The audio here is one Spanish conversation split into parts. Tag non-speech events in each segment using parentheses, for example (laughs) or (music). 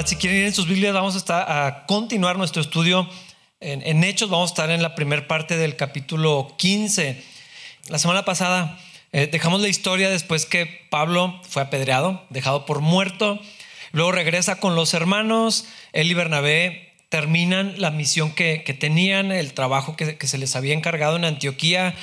Bueno, si quieren ir en sus Biblias, vamos a, continuar nuestro estudio en, Hechos. Vamos a estar en la primera parte del capítulo 15. La semana pasada eh, dejamos la historia después que Pablo fue apedreado, dejado por muerto. Luego regresa con los hermanos. Él y Bernabé terminan la misión que, tenían, el trabajo que, se les había encargado en Antioquía.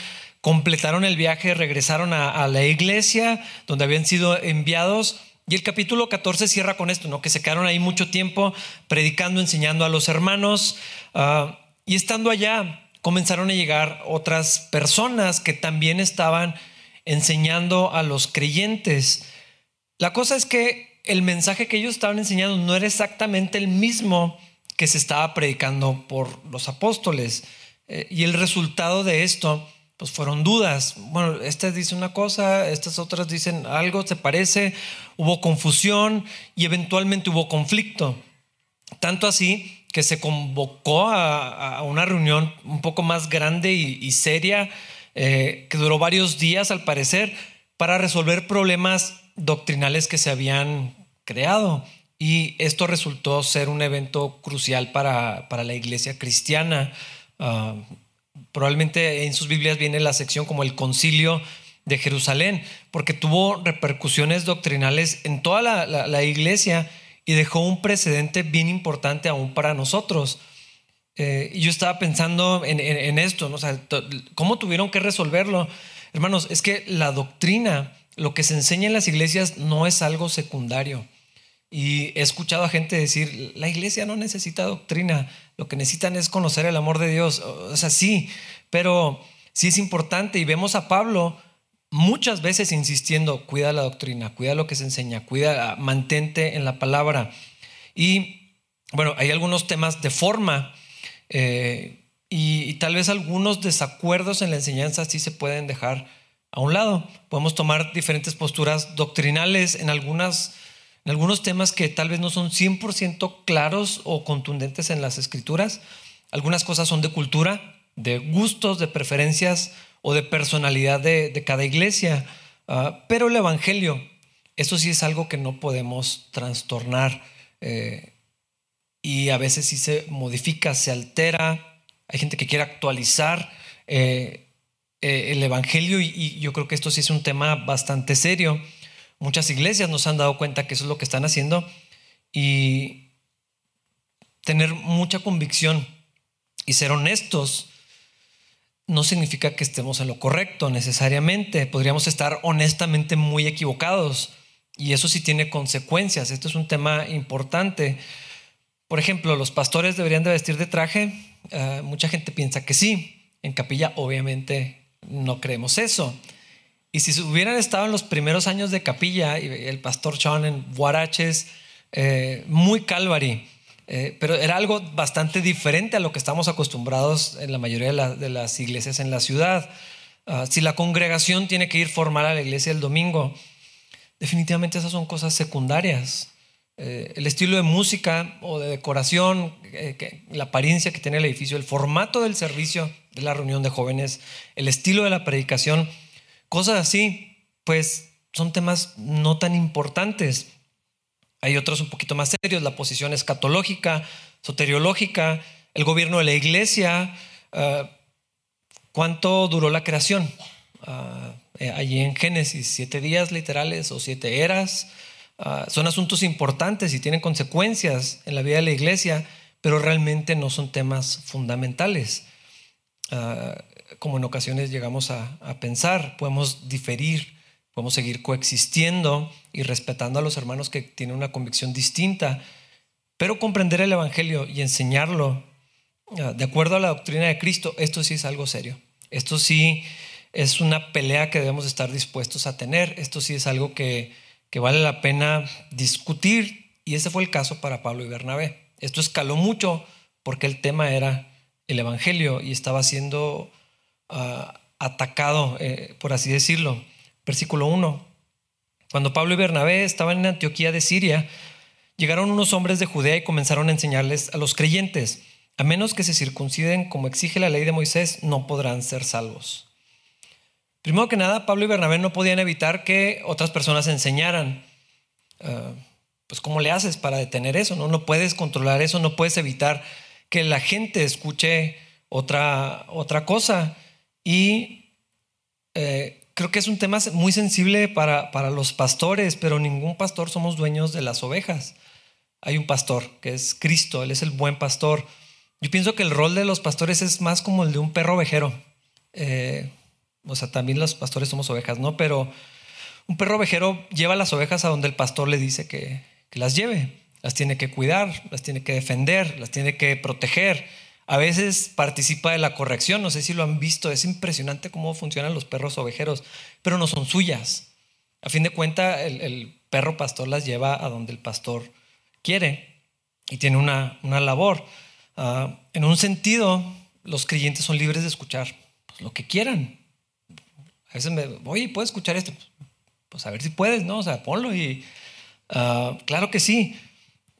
Completaron el viaje, regresaron a la iglesia donde habían sido enviados y el capítulo 14 cierra con esto, ¿no? que se quedaron ahí mucho tiempo predicando, enseñando a los hermanos. Ah, y estando allá, comenzaron a llegar otras personas que también estaban enseñando a los creyentes. La cosa es que el mensaje que ellos estaban enseñando no era exactamente el mismo que se estaba predicando por los apóstoles. Eh, y el resultado de esto pues fueron dudas. Bueno, esta dice una cosa, estas otras dicen algo, se parece, hubo confusión y eventualmente hubo conflicto. Tanto así que se convocó a, una reunión un poco más grande y, seria, eh, que duró varios días al parecer, para resolver problemas doctrinales que se habían creado. Y esto resultó ser un evento crucial para, la iglesia cristiana. Ah, probablemente en sus Biblias viene la sección como el concilio de Jerusalén, porque tuvo repercusiones doctrinales en toda la, iglesia y dejó un precedente bien importante aún para nosotros. Eh, yo estaba pensando en, esto, ¿no? ¿cómo tuvieron que resolverlo? Hermanos, es que la doctrina, lo que se enseña en las iglesias no es algo secundario. Y he escuchado a gente decir, la iglesia no necesita doctrina, lo que necesitan es conocer el amor de Dios. O sea, sí, pero sí es importante y vemos a Pablo muchas veces insistiendo, cuida la doctrina, cuida lo que se enseña, cuida, mantente en la palabra. Y bueno, hay algunos temas de forma eh, y, y, tal vez algunos desacuerdos en la enseñanza sí se pueden dejar a un lado. Podemos tomar diferentes posturas doctrinales en algunas algunos temas que tal vez no son 100% claros o contundentes en las escrituras. Algunas cosas son de cultura, de gustos, de preferencias o de personalidad de, cada iglesia. Ah, pero el Evangelio, eso sí es algo que no podemos trastornar. Eh, y a veces sí se modifica, se altera. Hay gente que quiere actualizar eh, eh, el Evangelio y yo creo que esto sí es un tema bastante serio. Muchas iglesias nos han dado cuenta que eso es lo que están haciendo y tener mucha convicción y ser honestos no significa que estemos en lo correcto necesariamente. Podríamos estar honestamente muy equivocados y eso sí tiene consecuencias. Esto es un tema importante. Por ejemplo, los pastores deberían de vestir de traje. Eh, mucha gente piensa que sí. En capilla obviamente no creemos eso. Y si hubieran estado en los primeros años de capilla, el pastor Sean en Guaraches, eh, muy Calvary, eh, pero era algo bastante diferente a lo que estamos acostumbrados en la mayoría de, las iglesias en la ciudad. Ah, si la congregación tiene que ir formal a la iglesia el domingo, definitivamente esas son cosas secundarias. Eh, el estilo de música o de decoración, la apariencia que tiene el edificio, el formato del servicio de la reunión de jóvenes, el estilo de la predicación, Cosas así, pues son temas no tan importantes. Hay otros un poquito más serios, la posición escatológica, soteriológica, el gobierno de la iglesia, ah, cuánto duró la creación. Ah, eh, allí en Génesis, siete días literales o siete eras. Ah, son asuntos importantes y tienen consecuencias en la vida de la iglesia, pero realmente no son temas fundamentales como en ocasiones llegamos a, pensar, podemos diferir, podemos seguir coexistiendo y respetando a los hermanos que tienen una convicción distinta, pero comprender el Evangelio y enseñarlo ah, de acuerdo a la doctrina de Cristo, esto sí es algo serio. Esto sí es una pelea que debemos estar dispuestos a tener. Esto sí es algo que, que vale la pena discutir. Y ese fue el caso para Pablo y Bernabé. Esto escaló mucho porque el tema era el Evangelio y estaba siendo atacado, eh, por así decirlo. Versículo 1. Cuando Pablo y Bernabé estaban en Antioquía de Siria, llegaron unos hombres de Judea y comenzaron a enseñarles a los creyentes, a menos que se circunciden como exige la ley de Moisés, no podrán ser salvos. Primero que nada, Pablo y Bernabé no podían evitar que otras personas enseñaran. Ah, pues ¿cómo le haces para detener eso? No, no puedes controlar eso, no puedes evitar que la gente escuche otra, otra cosa. Y eh, creo que es un tema muy sensible para, para los pastores, pero ningún pastor somos dueños de las ovejas. Hay un pastor que es Cristo, Él es el buen pastor. Yo pienso que el rol de los pastores es más como el de un perro ovejero. Eh, o sea, también los pastores somos ovejas, ¿no? Pero un perro ovejero lleva las ovejas a donde el pastor le dice que, que las lleve. Las tiene que cuidar, las tiene que defender, las tiene que proteger. A veces participa de la corrección, no sé si lo han visto, es impresionante cómo funcionan los perros ovejeros, pero no son suyas. A fin de cuentas, el, perro pastor las lleva a donde el pastor quiere y tiene una, una labor. Ah, en un sentido, los creyentes son libres de escuchar pues, lo que quieran. A veces me, oye, ¿puedes escuchar esto? Pues a ver si puedes, ¿no? O sea, ponlo y Ah, claro que sí.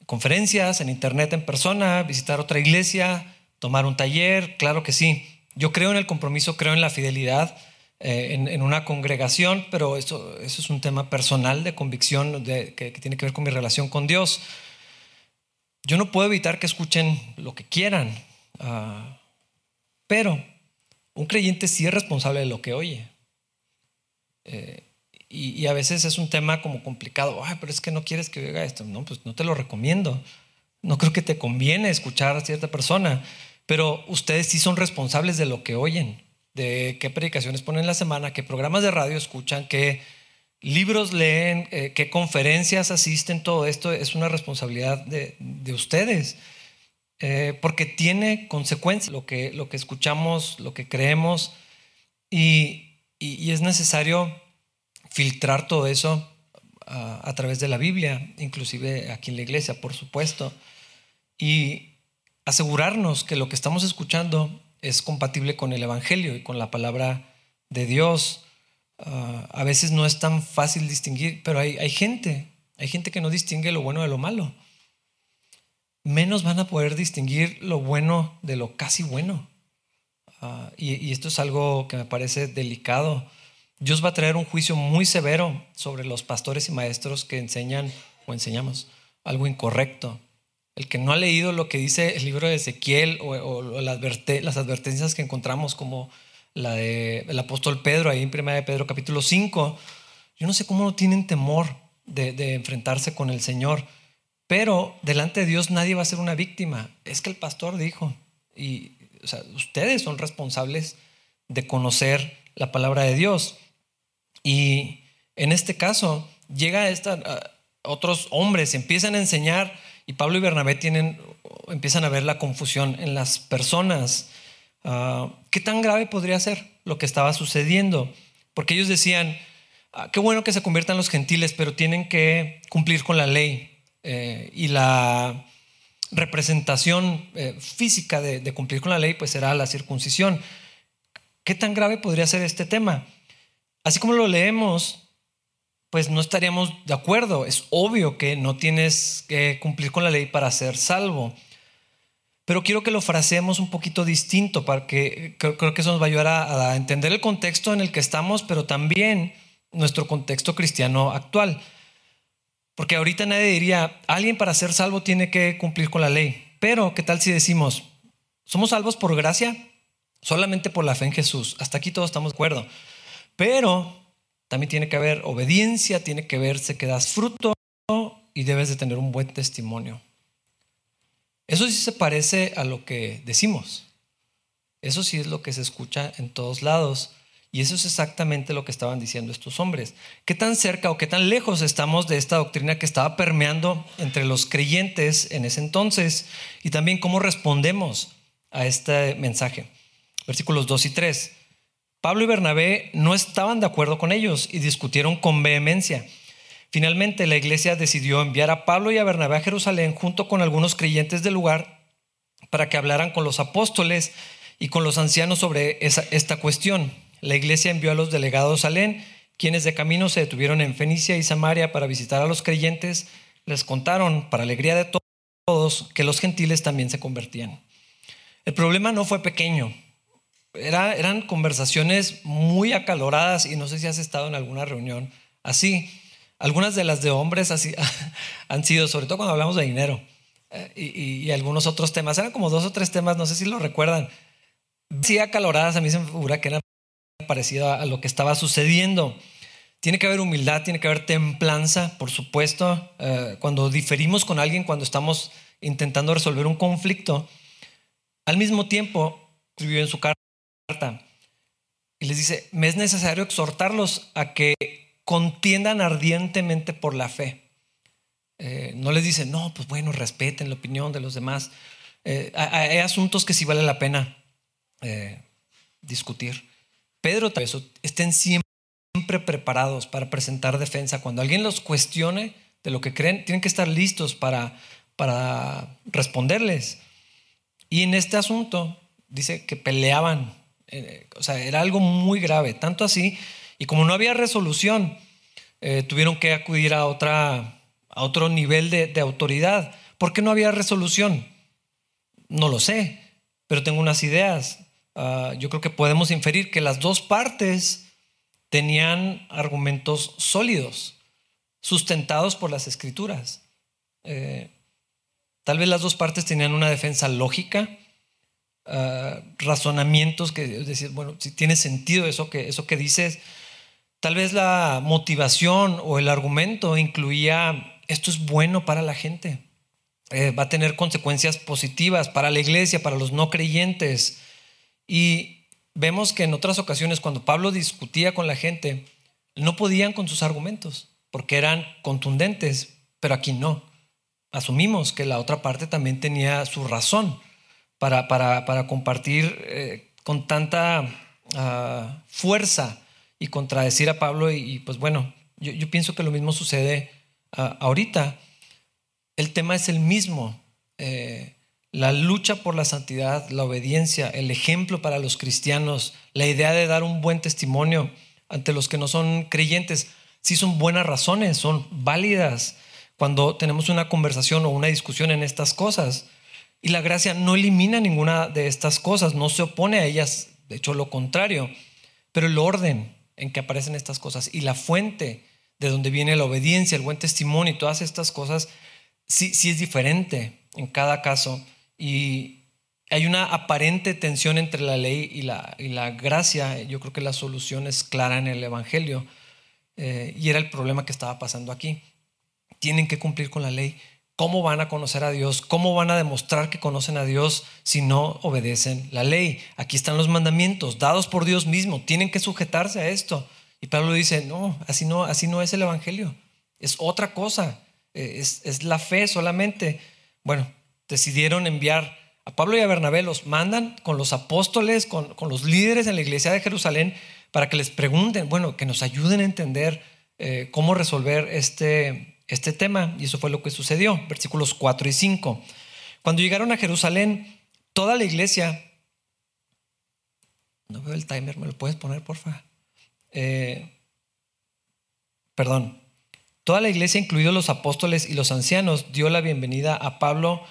Conferencias, en internet, en persona, visitar otra iglesia, tomar un taller, claro que sí. Yo creo en el compromiso, creo en la fidelidad eh, en, una congregación, pero eso, es un tema personal de convicción que, tiene que ver con mi relación con Dios. Yo no puedo evitar que escuchen lo que quieran, ah, pero un creyente sí es responsable de lo que oye. Eh, y, a veces es un tema como complicado. Ay, pero es que no quieres que oiga esto. No, pues no te lo recomiendo. No creo que te conviene escuchar a cierta persona. Pero ustedes sí son responsables de lo que oyen, de qué predicaciones ponen la semana, qué programas de radio escuchan, qué libros leen, eh, qué conferencias asisten. Todo esto es una responsabilidad de, ustedes. Eh, porque tiene consecuencias lo que, lo que escuchamos, lo que creemos, y, y es necesario filtrar todo eso a, través de la Biblia, inclusive aquí en la iglesia, por supuesto, y asegurarnos que lo que estamos escuchando es compatible con el Evangelio y con la palabra de Dios. Ah, a veces no es tan fácil distinguir, pero hay, hay, gente, hay gente que no distingue lo bueno de lo malo. Menos van a poder distinguir lo bueno de lo casi bueno. Ah, y, y, esto es algo que me parece delicado Dios va a traer un juicio muy severo sobre los pastores y maestros que enseñan o enseñamos algo incorrecto. El que no ha leído lo que dice el libro de Ezequiel o, las, advertencias que encontramos como la del apóstol Pedro ahí en 1 de Pedro capítulo 5, yo no sé cómo no tienen temor de, enfrentarse con el Señor, pero delante de Dios nadie va a ser una víctima. Es que el pastor dijo, y ustedes son responsables de conocer la palabra de Dios. Y en este caso, llega esta, otros hombres, empiezan a enseñar y Pablo y Bernabé tienen, empiezan a ver la confusión en las personas. Ah, ¿Qué tan grave podría ser lo que estaba sucediendo? Porque ellos decían, ah, qué bueno que se conviertan los gentiles, pero tienen que cumplir con la ley eh, y la representación eh, física de, de, cumplir con la ley, pues será la circuncisión. ¿Qué tan grave podría ser este tema? Así como lo leemos, pues no estaríamos de acuerdo. Es obvio que no tienes que cumplir con la ley para ser salvo. Pero quiero que lo fraseemos un poquito distinto para que creo, que eso nos va a ayudar a, entender el contexto en el que estamos, pero también nuestro contexto cristiano actual. Porque ahorita nadie diría, alguien para ser salvo tiene que cumplir con la ley. Pero, ¿qué tal si decimos, somos salvos por gracia? Solamente por la fe en Jesús. Hasta aquí todos estamos de acuerdo. Pero también tiene que haber obediencia, tiene que verse que das fruto y debes de tener un buen testimonio. Eso sí se parece a lo que decimos. Eso sí es lo que se escucha en todos lados. Y eso es exactamente lo que estaban diciendo estos hombres. ¿Qué tan cerca o qué tan lejos estamos de esta doctrina que estaba permeando entre los creyentes en ese entonces? Y también cómo respondemos a este mensaje. Versículos 2 y 3. Pablo y Bernabé no estaban de acuerdo con ellos y discutieron con vehemencia. Finalmente la iglesia decidió enviar a Pablo y a Bernabé a Jerusalén junto con algunos creyentes del lugar para que hablaran con los apóstoles y con los ancianos sobre esta cuestión. La iglesia envió a los delegados a Salén, quienes de camino se detuvieron en Fenicia y Samaria para visitar a los creyentes. Les contaron, para alegría de todos, que los gentiles también se convertían. El problema no fue pequeño eran conversaciones muy acaloradas y no sé si has estado en alguna reunión así. Algunas de las de hombres así, (laughs) han sido, sobre todo cuando hablamos de dinero eh, y, algunos otros temas. Eran como dos o tres temas, no sé si lo recuerdan. Sí, acaloradas, a mí se me figura que eran parecido a lo que estaba sucediendo. Tiene que haber humildad, tiene que haber templanza, por supuesto. Eh, cuando diferimos con alguien, cuando estamos intentando resolver un conflicto, al mismo tiempo, escribió en su carta y les dice, me es necesario exhortarlos a que contiendan ardientemente por la fe. Eh, no les dice, no, pues bueno, respeten la opinión de los demás. Eh, hay, asuntos que sí vale la pena discutir. Pedro, eso, estén siempre preparados para presentar defensa. Cuando alguien los cuestione de lo que creen, tienen que estar listos para, para responderles. Y en este asunto dice que peleaban, eh, o sea, era algo muy grave, tanto así, y como no había resolución, eh, tuvieron que acudir a, otra, a otro nivel de, de autoridad. ¿Por qué no había resolución? No lo sé, pero tengo unas ideas. Ah, yo creo que podemos inferir que las dos partes tenían argumentos sólidos, sustentados por las escrituras. Eh, tal vez las dos partes tenían una defensa lógica, ah, razonamientos que decir, bueno, si tiene sentido eso que, eso que dices, tal vez la motivación o el argumento incluía, esto es bueno para la gente, eh, va a tener consecuencias positivas para la iglesia, para los no creyentes. Y vemos que en otras ocasiones cuando Pablo discutía con la gente, no podían con sus argumentos, porque eran contundentes, pero aquí no. Asumimos que la otra parte también tenía su razón para, para, compartir eh, con tanta ah, fuerza y contradecir a Pablo. Y, pues bueno, yo, pienso que lo mismo sucede ah, ahorita. El tema es el mismo. Eh, la lucha por la santidad, la obediencia, el ejemplo para los cristianos, la idea de dar un buen testimonio ante los que no son creyentes, sí son buenas razones, son válidas cuando tenemos una conversación o una discusión en estas cosas. Y la gracia no elimina ninguna de estas cosas, no se opone a ellas, de hecho lo contrario, pero el orden en que aparecen estas cosas y la fuente de donde viene la obediencia, el buen testimonio y todas estas cosas, sí, sí es diferente en cada caso. Y hay una aparente tensión entre la ley y la, y la gracia. Yo creo que la solución es clara en el Evangelio. Eh, y era el problema que estaba pasando aquí. Tienen que cumplir con la ley. ¿Cómo van a conocer a Dios? ¿Cómo van a demostrar que conocen a Dios si no obedecen la ley? Aquí están los mandamientos dados por Dios mismo. Tienen que sujetarse a esto. Y Pablo dice, no, así no, así no es el Evangelio. Es otra cosa. Eh, es, es la fe solamente. Bueno, decidieron enviar a Pablo y a Bernabé, los mandan con los apóstoles, con, los líderes en la iglesia de Jerusalén, para que les pregunten, bueno, que nos ayuden a entender eh, cómo resolver este, este tema. Y eso fue lo que sucedió, versículos 4 y 5. Cuando llegaron a Jerusalén, toda la iglesia, no veo el timer, ¿me lo puedes poner, porfa? Eh, perdón. Toda la iglesia, incluidos los apóstoles y los ancianos, dio la bienvenida a Pablo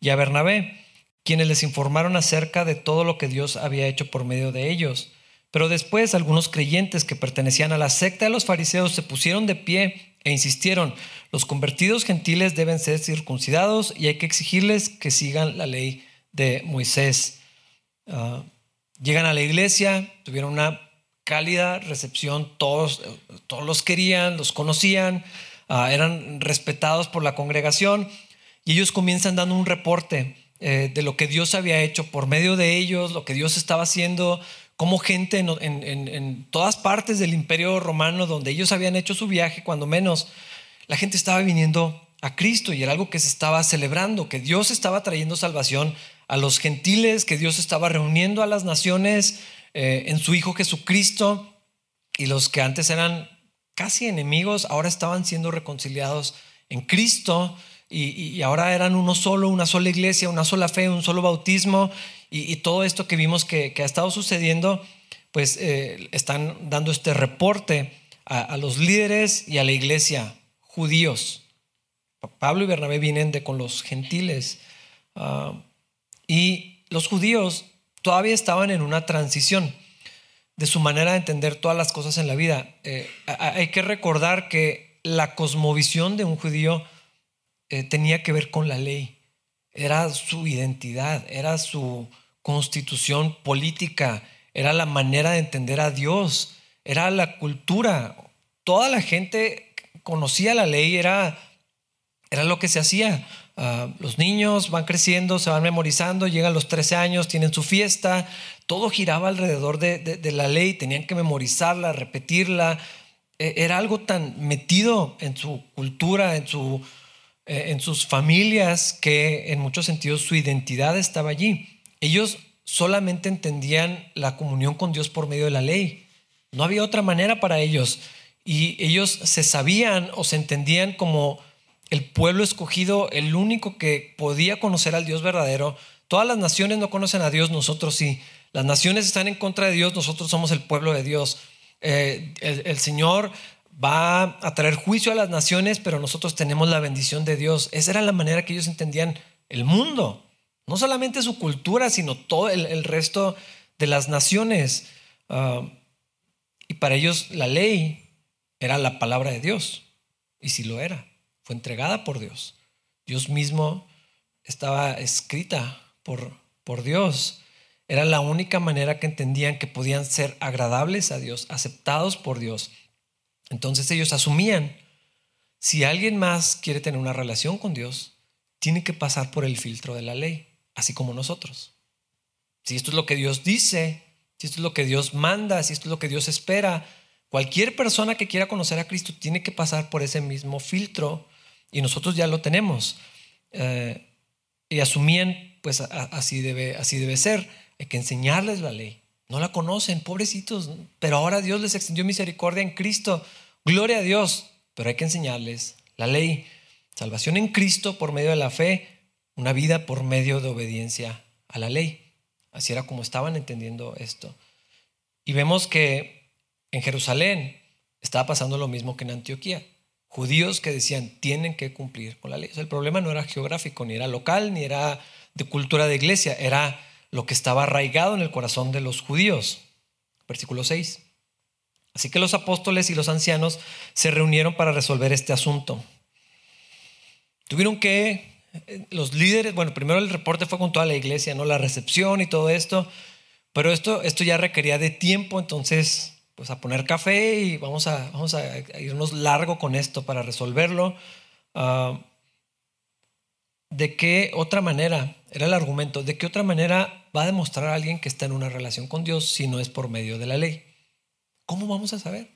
y a Bernabé, quienes les informaron acerca de todo lo que Dios había hecho por medio de ellos. Pero después algunos creyentes que pertenecían a la secta de los fariseos se pusieron de pie e insistieron, los convertidos gentiles deben ser circuncidados y hay que exigirles que sigan la ley de Moisés. Ah, llegan a la iglesia, tuvieron una cálida recepción, todos, todos los querían, los conocían, ah, eran respetados por la congregación y ellos comienzan dando un reporte eh, de lo que Dios había hecho por medio de ellos, lo que Dios estaba haciendo, como gente en, todas partes del imperio romano donde ellos habían hecho su viaje, cuando menos, la gente estaba viniendo a Cristo y era algo que se estaba celebrando, que Dios estaba trayendo salvación a los gentiles, que Dios estaba reuniendo a las naciones eh, en su Hijo Jesucristo. Y los que antes eran casi enemigos ahora estaban siendo reconciliados en Cristo. Y, ahora eran uno solo, una sola iglesia, una sola fe, un solo bautismo y, todo esto que vimos que, ha estado sucediendo, pues eh, están dando este reporte a, los líderes y a la iglesia judíos. Pablo y Bernabé vienen de con los gentiles ah, y los judíos todavía estaban en una transición de su manera de entender todas las cosas en la vida. Eh, hay que recordar que la cosmovisión de un judío eh, tenía que ver con la ley. Era su identidad, era su constitución política, era la manera de entender a Dios, era la cultura. Toda la gente conocía la ley, era, era lo que se hacía. Ah, los niños van creciendo, se van memorizando, llegan los 13 años, tienen su fiesta, todo giraba alrededor de, la ley, tenían que memorizarla, repetirla. E, era algo tan metido en su cultura, en, su, eh, en sus familias, que en muchos sentidos su identidad estaba allí. Ellos solamente entendían la comunión con Dios por medio de la ley. No había otra manera para ellos. Y ellos se sabían o se entendían como el pueblo escogido, el único que podía conocer al Dios verdadero. Todas las naciones no conocen a Dios, nosotros sí. Las naciones están en contra de Dios, nosotros somos el pueblo de Dios. Eh, el, Señor va a traer juicio a las naciones, pero nosotros tenemos la bendición de Dios. Esa era la manera que ellos entendían el mundo. No solamente su cultura, sino todo el, resto de las naciones. Ah, y para ellos la ley era la palabra de Dios. Y si lo era, fue entregada por Dios. Dios mismo estaba escrita por, por Dios. Era la única manera que entendían que podían ser agradables a Dios, aceptados por Dios. Entonces ellos asumían, si alguien más quiere tener una relación con Dios, tiene que pasar por el filtro de la ley, así como nosotros. Si esto es lo que Dios dice, si esto es lo que Dios manda, si esto es lo que Dios espera, Cualquier persona que quiera conocer a Cristo tiene que pasar por ese mismo filtro y nosotros ya lo tenemos. Eh, y asumían, pues así debe, así debe ser. Hay que enseñarles la ley. No la conocen, pobrecitos, pero ahora Dios les extendió misericordia en Cristo. Gloria a Dios, pero hay que enseñarles la ley. Salvación en Cristo por medio de la fe, una vida por medio de obediencia a la ley. Así era como estaban entendiendo esto. Y vemos que en Jerusalén estaba pasando lo mismo que en Antioquía. Judíos que decían, tienen que cumplir con la ley. el problema no era geográfico, ni era local, ni era de cultura de iglesia, era lo que estaba arraigado en el corazón de los judíos. Versículo 6. Así que los apóstoles y los ancianos se reunieron para resolver este asunto. Tuvieron que, los líderes, bueno, primero el reporte fue con toda la iglesia, ¿no? La recepción y todo esto, pero esto, esto ya requería de tiempo, entonces pues a poner café y vamos a, vamos a irnos largo con esto para resolverlo. Ah, ¿De qué otra manera, era el argumento, de qué otra manera va a demostrar a alguien que está en una relación con Dios si no es por medio de la ley? ¿Cómo vamos a saber?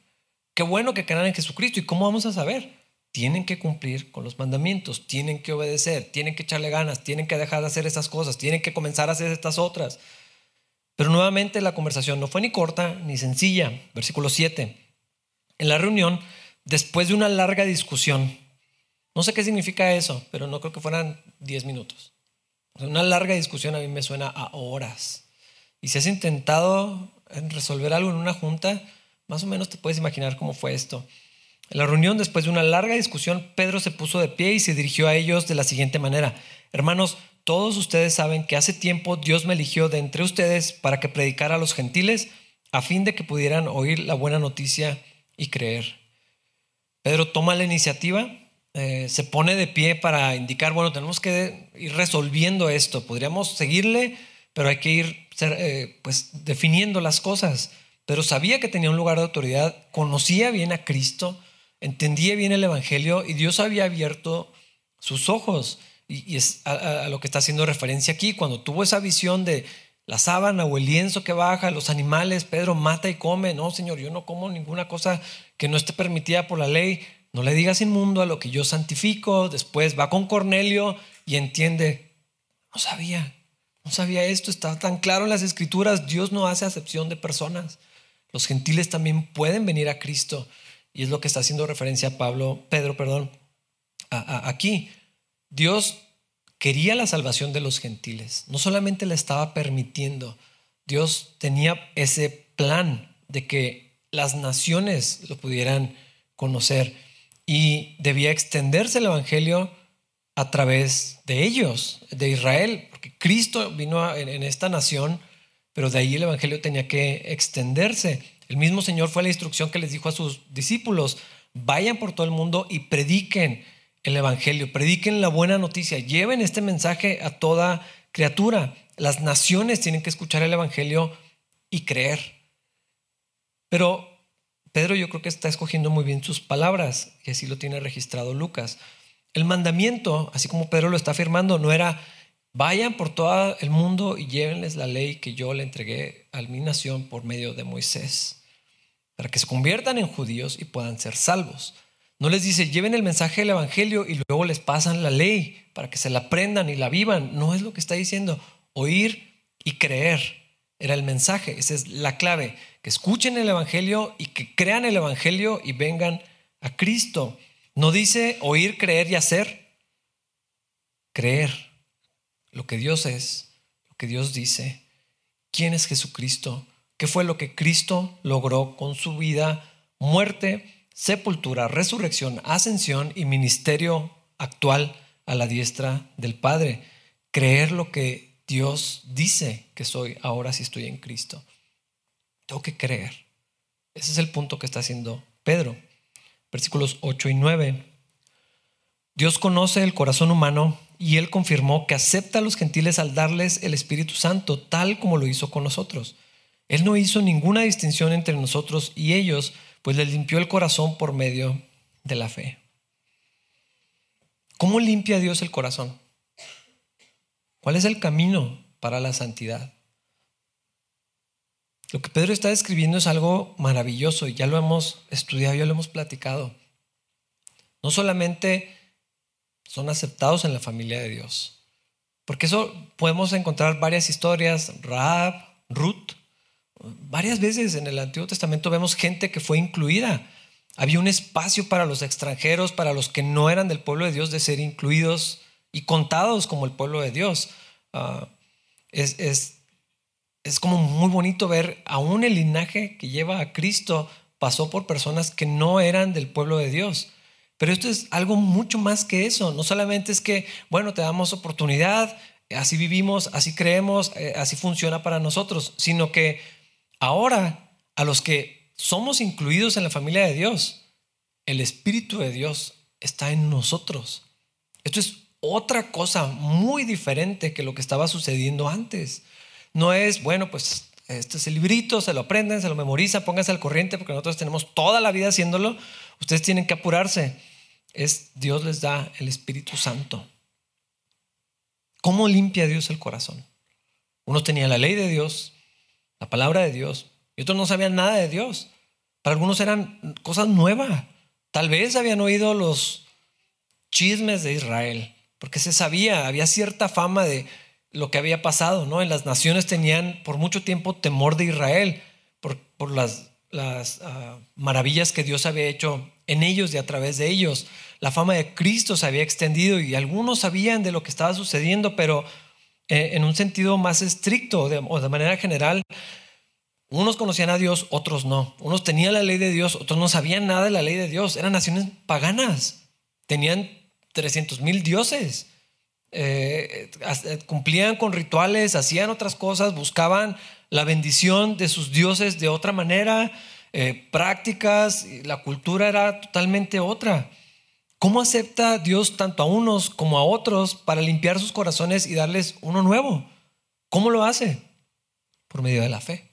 Qué bueno que crean en Jesucristo. ¿Y cómo vamos a saber? Tienen que cumplir con los mandamientos, tienen que obedecer, tienen que echarle ganas, tienen que dejar de hacer esas cosas, tienen que comenzar a hacer estas otras. Pero nuevamente la conversación no fue ni corta ni sencilla. Versículo 7. En la reunión, después de una larga discusión, no sé qué significa eso, pero no creo que fueran 10 minutos. Una larga discusión a mí me suena a horas. Y si has intentado resolver algo en una junta, más o menos te puedes imaginar cómo fue esto. En la reunión, después de una larga discusión, Pedro se puso de pie y se dirigió a ellos de la siguiente manera. Hermanos, todos ustedes saben que hace tiempo Dios me eligió de entre ustedes para que predicara a los gentiles a fin de que pudieran oír la buena noticia y creer. Pedro toma la iniciativa, eh, se pone de pie para indicar, bueno, tenemos que ir resolviendo esto, podríamos seguirle, pero hay que ir eh, pues, definiendo las cosas. Pero sabía que tenía un lugar de autoridad, conocía bien a Cristo, entendía bien el Evangelio y Dios había abierto sus ojos. Y, es a, lo que está haciendo referencia aquí, cuando tuvo esa visión de la sábana o el lienzo que baja, los animales, Pedro mata y come, no, Señor, yo no como ninguna cosa que no esté permitida por la ley, no le digas inmundo a lo que yo santifico, después va con Cornelio y entiende, no sabía, no sabía esto, está tan claro en las escrituras, Dios no hace acepción de personas, los gentiles también pueden venir a Cristo y es lo que está haciendo referencia Pablo, Pedro, perdón, aquí. Dios quería la salvación de los gentiles, no solamente la estaba permitiendo, Dios tenía ese plan de que las naciones lo pudieran conocer y debía extenderse el Evangelio a través de ellos, de Israel, porque Cristo vino en esta nación, pero de ahí el Evangelio tenía que extenderse. El mismo Señor fue la instrucción que les dijo a sus discípulos, vayan por todo el mundo y prediquen el Evangelio, prediquen la buena noticia, lleven este mensaje a toda criatura. Las naciones tienen que escuchar el Evangelio y creer. Pero Pedro yo creo que está escogiendo muy bien sus palabras y así lo tiene registrado Lucas. El mandamiento, así como Pedro lo está afirmando, no era vayan por todo el mundo y llévenles la ley que yo le entregué a mi nación por medio de Moisés, para que se conviertan en judíos y puedan ser salvos. No les dice, lleven el mensaje del Evangelio y luego les pasan la ley para que se la aprendan y la vivan. No es lo que está diciendo. Oír y creer era el mensaje. Esa es la clave. Que escuchen el Evangelio y que crean el Evangelio y vengan a Cristo. No dice oír, creer y hacer. Creer lo que Dios es, lo que Dios dice. ¿Quién es Jesucristo? ¿Qué fue lo que Cristo logró con su vida, muerte, sepultura, resurrección, ascensión y ministerio actual a la diestra del Padre. Creer lo que Dios dice que soy ahora si estoy en Cristo. Tengo que creer. Ese es el punto que está haciendo Pedro. Versículos 8 y 9. Dios conoce el corazón humano y él confirmó que acepta a los gentiles al darles el Espíritu Santo, tal como lo hizo con nosotros. Él no hizo ninguna distinción entre nosotros y ellos, pues les limpió el corazón por medio de la fe. ¿Cómo limpia Dios el corazón? ¿Cuál es el camino para la santidad? Lo que Pedro está describiendo es algo maravilloso y ya lo hemos estudiado, ya lo hemos platicado. No solamente son aceptados en la familia de Dios, porque eso podemos encontrar varias historias, Raab, Ruth, Varias veces en el Antiguo Testamento vemos gente que fue incluida. Había un espacio para los extranjeros, para los que no eran del pueblo de Dios, de ser incluidos y contados como el pueblo de Dios. Ah, es, es como muy bonito ver aún el linaje que lleva a Cristo pasó por personas que no eran del pueblo de Dios. Pero esto es algo mucho más que eso. No solamente es que, bueno, te damos oportunidad, así vivimos, así creemos, eh, así funciona para nosotros, sino que Ahora, a los que somos incluidos en la familia de Dios, el Espíritu de Dios está en nosotros. Esto es otra cosa muy diferente que lo que estaba sucediendo antes. No es, bueno, pues este es el librito, se lo aprenden, se lo memorizan, pónganse al corriente porque nosotros tenemos toda la vida haciéndolo. Ustedes tienen que apurarse. Es Dios les da el Espíritu Santo. ¿Cómo limpia Dios el corazón? Uno tenía la ley de Dios, la palabra de Dios, y otros no sabían nada de Dios. Para algunos eran cosas nuevas. Tal vez habían oído los chismes de Israel, porque se sabía, había cierta fama de lo que había pasado, ¿no? En las naciones tenían por mucho tiempo temor de Israel por, por las, las ah, maravillas que Dios había hecho en ellos y a través de ellos. La fama de Cristo se había extendido y algunos sabían de lo que estaba sucediendo, pero eh, en un sentido más estricto o de manera general, unos conocían a Dios, otros no. Unos tenían la ley de Dios, otros no sabían nada de la ley de Dios. Eran naciones paganas. Tenían 300 mil dioses. Eh, eh, cumplían con rituales, hacían otras cosas, buscaban la bendición de sus dioses de otra manera, prácticas, la cultura era totalmente otra. ¿Cómo acepta Dios tanto a unos como a otros para limpiar sus corazones y darles uno nuevo? ¿Cómo lo hace? Por medio de la fe,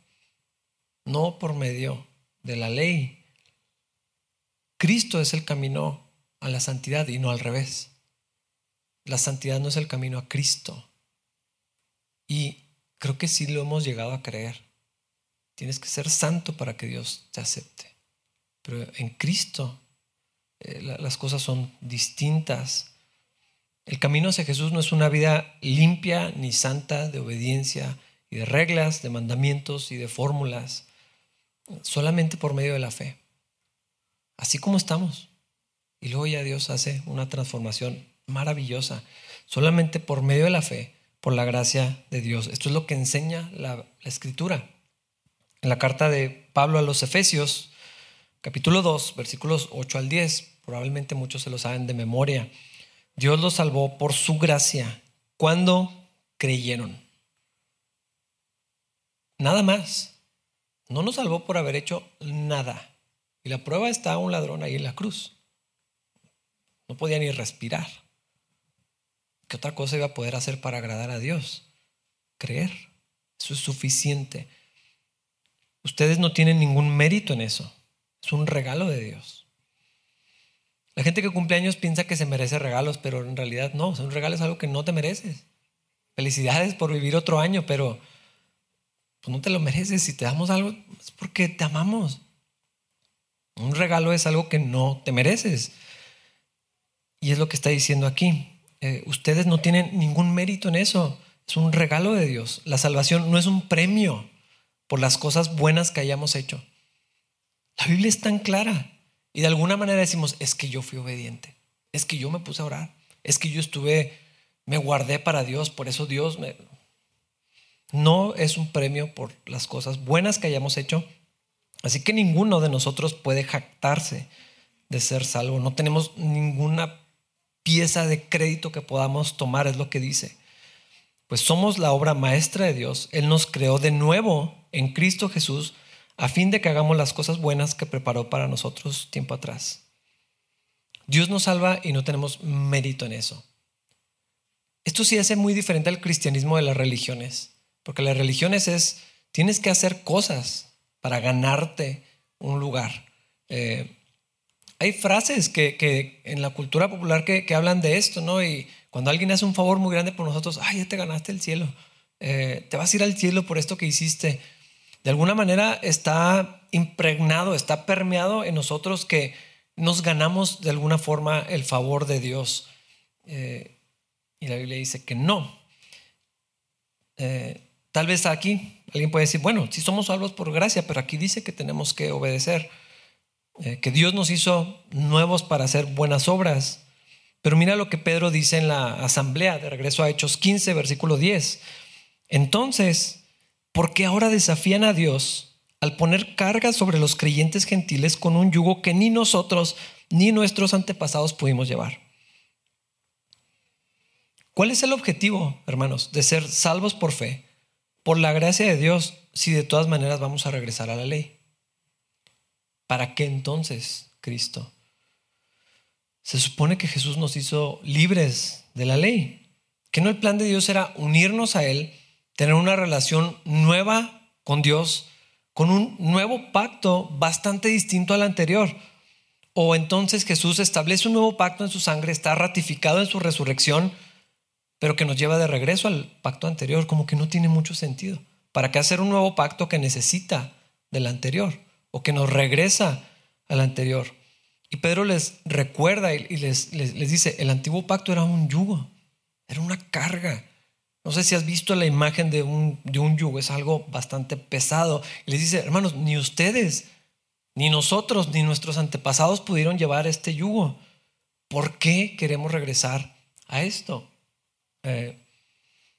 no por medio de la ley. Cristo es el camino a la santidad y no al revés. La santidad no es el camino a Cristo. Y creo que sí lo hemos llegado a creer. Tienes que ser santo para que Dios te acepte. Pero en Cristo las cosas son distintas. El camino hacia Jesús no es una vida limpia ni santa de obediencia y de reglas, de mandamientos y de fórmulas, solamente por medio de la fe. Así como estamos. Y luego ya Dios hace una transformación maravillosa, solamente por medio de la fe, por la gracia de Dios. Esto es lo que enseña la, la escritura. En la carta de Pablo a los Efesios, capítulo 2, versículos 8 al 10, probablemente muchos se lo saben de memoria. Dios los salvó por su gracia cuando creyeron. Nada más. No nos salvó por haber hecho nada. Y la prueba está un ladrón ahí en la cruz. No podía ni respirar. ¿Qué otra cosa iba a poder hacer para agradar a Dios? Creer. Eso es suficiente. Ustedes no tienen ningún mérito en eso. Es un regalo de Dios. La gente que cumple años piensa que se merece regalos, pero en realidad no. un regalo es algo que no te mereces. Felicidades por vivir otro año, pero pues no te lo mereces. Si te damos algo es porque te amamos. Un regalo es algo que no te mereces. Y es lo que está diciendo aquí. Eh, ustedes no tienen ningún mérito en eso. Es un regalo de Dios. La salvación no es un premio por las cosas buenas que hayamos hecho. La Biblia es tan clara. Y de alguna manera decimos, es que yo fui obediente. Es que yo me puse a orar. Es que yo estuve, me guardé para Dios. Por eso Dios me... No es un premio por las cosas buenas que hayamos hecho. Así que ninguno de nosotros puede jactarse de ser salvo. No tenemos ninguna pieza de crédito que podamos tomar, es lo que dice. Pues somos la obra maestra de Dios. Él nos creó de nuevo en Cristo Jesús a fin de que hagamos las cosas buenas que preparó para nosotros tiempo atrás. Dios nos salva y no tenemos mérito en eso. Esto sí hace muy diferente al cristianismo de las religiones, porque las religiones es, tienes que hacer cosas para ganarte un lugar. Eh, hay frases que, en la cultura popular que, hablan de esto, ¿no? Y cuando alguien hace un favor muy grande por nosotros, ay, ya te ganaste el cielo, eh, te vas a ir al cielo por esto que hiciste. De alguna manera está impregnado, está permeado en nosotros que nos ganamos de alguna forma el favor de Dios. Eh, y la Biblia dice que no. Eh, tal vez aquí alguien puede decir, bueno, si somos salvos por gracia, pero aquí dice que tenemos que obedecer. Eh, que Dios nos hizo nuevos para hacer buenas obras. Pero mira lo que Pedro dice en la asamblea, de regreso a Hechos 15, versículo 10. Entonces, ¿por qué ahora desafían a Dios al poner cargas sobre los creyentes gentiles con un yugo que ni nosotros ni nuestros antepasados pudimos llevar? ¿Cuál es el objetivo, hermanos, de ser salvos por fe, por la gracia de Dios, si de todas maneras vamos a regresar a la ley? ¿Para qué entonces Cristo? Se supone que Jesús nos hizo libres de la ley, que no el plan de Dios era unirnos a Él, tener una relación nueva con Dios, con un nuevo pacto bastante distinto al anterior. O entonces Jesús establece un nuevo pacto en su sangre, está ratificado en su resurrección, pero que nos lleva de regreso al pacto anterior, como que no tiene mucho sentido. ¿Para qué hacer un nuevo pacto que necesita del anterior? o que nos regresa al anterior. Y Pedro les recuerda y les, les, dice, el antiguo pacto era un yugo, era una carga. No sé si has visto la imagen de un, de un yugo, es algo bastante pesado. Y les dice, hermanos, ni ustedes, ni nosotros, ni nuestros antepasados pudieron llevar este yugo. ¿Por qué queremos regresar a esto? Eh,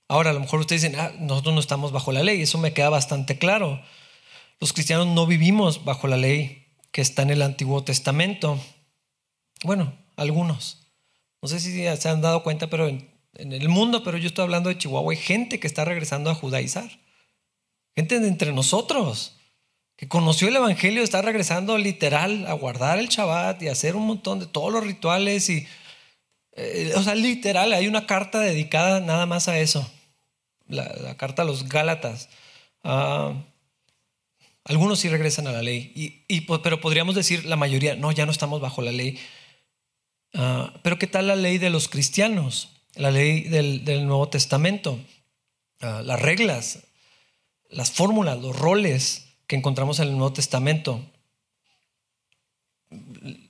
ahora, a lo mejor ustedes dicen, ah, nosotros no estamos bajo la ley, eso me queda bastante claro. Los cristianos no vivimos bajo la ley que está en el Antiguo Testamento. Bueno, algunos. No sé si se han dado cuenta, pero el mundo, pero yo estoy hablando de Chihuahua, hay gente que está regresando a judaizar. Gente de entre nosotros que conoció el Evangelio, está regresando literal a guardar el Shabbat y hacer un montón de todos los rituales y, eh, o sea, literal, hay una carta dedicada nada más a eso, la, carta a los Gálatas. Ah, algunos sí regresan a la ley, y, pero podríamos decir la mayoría, no, ya no estamos bajo la ley. Ah, pero ¿qué tal la ley de los cristianos? La ley del, Nuevo Testamento, ah, las reglas, las fórmulas, los roles que encontramos en el Nuevo Testamento.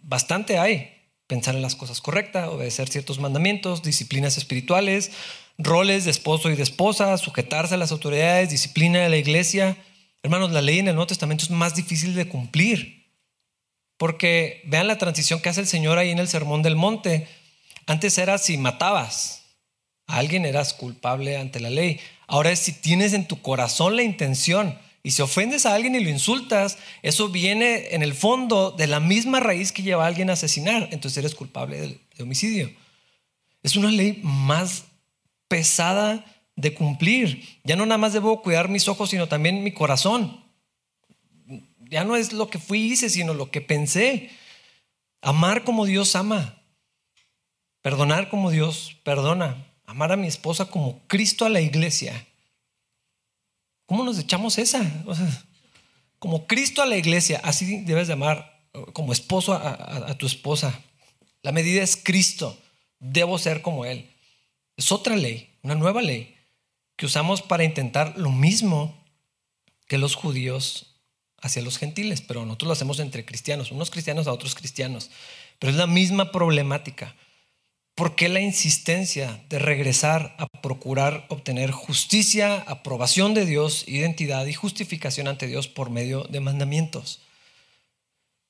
Bastante hay. Pensar en las cosas correctas, obedecer ciertos mandamientos, disciplinas espirituales, roles de esposo y de esposa, sujetarse a las autoridades, disciplina de la iglesia, Hermanos, la ley en el Nuevo Testamento es más difícil de cumplir. Porque vean la transición que hace el Señor ahí en el Sermón del Monte. Antes era si matabas a alguien eras culpable ante la ley. Ahora es si tienes en tu corazón la intención y si ofendes a alguien y lo insultas, eso viene en el fondo de la misma raíz que lleva a alguien a asesinar. Entonces eres culpable de, homicidio. Es una ley más pesada de cumplir. Ya no nada más debo cuidar mis ojos, sino también mi corazón. ya no es lo que fui y hice, sino lo que pensé. Amar como Dios ama. Perdonar como Dios perdona. Amar a mi esposa como Cristo a la iglesia. ¿Cómo nos echamos esa? como Cristo a la iglesia, así debes de amar como esposo a, a tu esposa. La medida es Cristo. Debo ser como Él. Es otra ley, una nueva ley que usamos para intentar lo mismo que los judíos hacia los gentiles, pero nosotros lo hacemos entre cristianos, unos cristianos a otros cristianos. Pero es la misma problemática. ¿Por qué la insistencia de regresar a procurar obtener justicia, aprobación de Dios, identidad y justificación ante Dios por medio de mandamientos?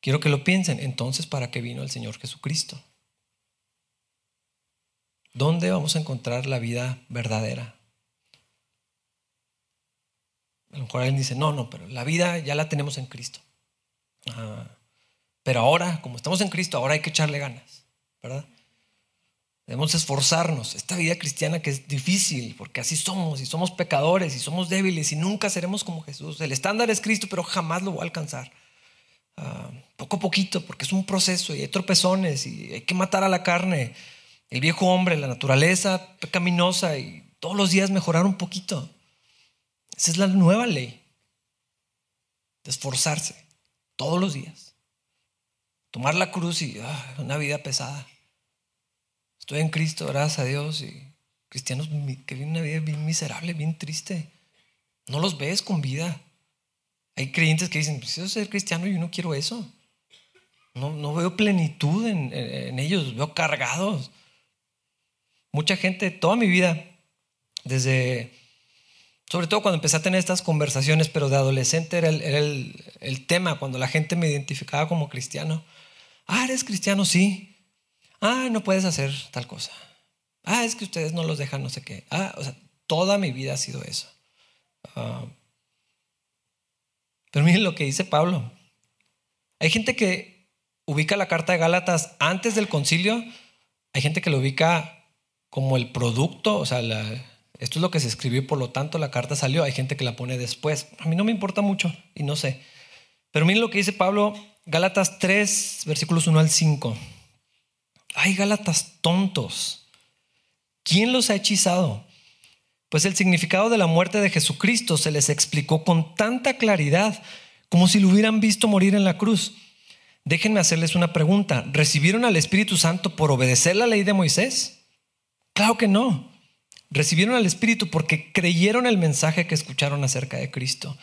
Quiero que lo piensen. Entonces, ¿para qué vino el Señor Jesucristo? ¿Dónde vamos a encontrar la vida verdadera? A lo mejor alguien dice, no, no, pero la vida ya la tenemos en Cristo. pero ahora, como estamos en Cristo, ahora hay que echarle ganas, ¿verdad? Debemos esforzarnos. Esta vida cristiana que es difícil, porque así somos, y somos pecadores, y somos débiles, y nunca seremos como Jesús. El estándar es Cristo, pero jamás lo voy a alcanzar. Ah, poco a poquito, porque es un proceso, y hay tropezones, y hay que matar a la carne, el viejo hombre, la naturaleza pecaminosa, y todos los días mejorar un poquito. Esa es la nueva ley. Esforzarse todos los días. Tomar la cruz y ah, una vida pesada. Estoy en Cristo, gracias a Dios. Y cristianos que viven una vida bien miserable, bien triste. No los ves con vida. Hay creyentes que dicen, pues yo soy cristiano y yo no quiero eso. No, no veo plenitud en, en, ellos, veo cargados. Mucha gente, toda mi vida, desde sobre todo cuando empecé a tener estas conversaciones, pero de adolescente era el, tema, cuando la gente me identificaba como cristiano. Ah, eres cristiano, sí. Ah, no puedes hacer tal cosa. Ah, es que ustedes no los dejan no sé qué. Ah, o sea, toda mi vida ha sido eso. Ah, pero miren lo que dice Pablo. Hay gente que ubica la carta de Gálatas antes del concilio, hay gente que lo ubica como el producto, o sea, esto es lo que se escribió y por lo tanto la carta salió. Hay gente que la pone después. A mí no me importa mucho y no sé. Pero miren lo que dice Pablo, Gálatas 3, versículos 1 al 5. Ay, Gálatas tontos. ¿Quién los ha hechizado? Pues el significado de la muerte de Jesucristo se les explicó con tanta claridad como si lo hubieran visto morir en la cruz. Déjenme hacerles una pregunta. ¿Recibieron al Espíritu Santo por obedecer la ley de Moisés? Claro que no recibieron al Espíritu porque creyeron el mensaje que escucharon acerca de Cristo.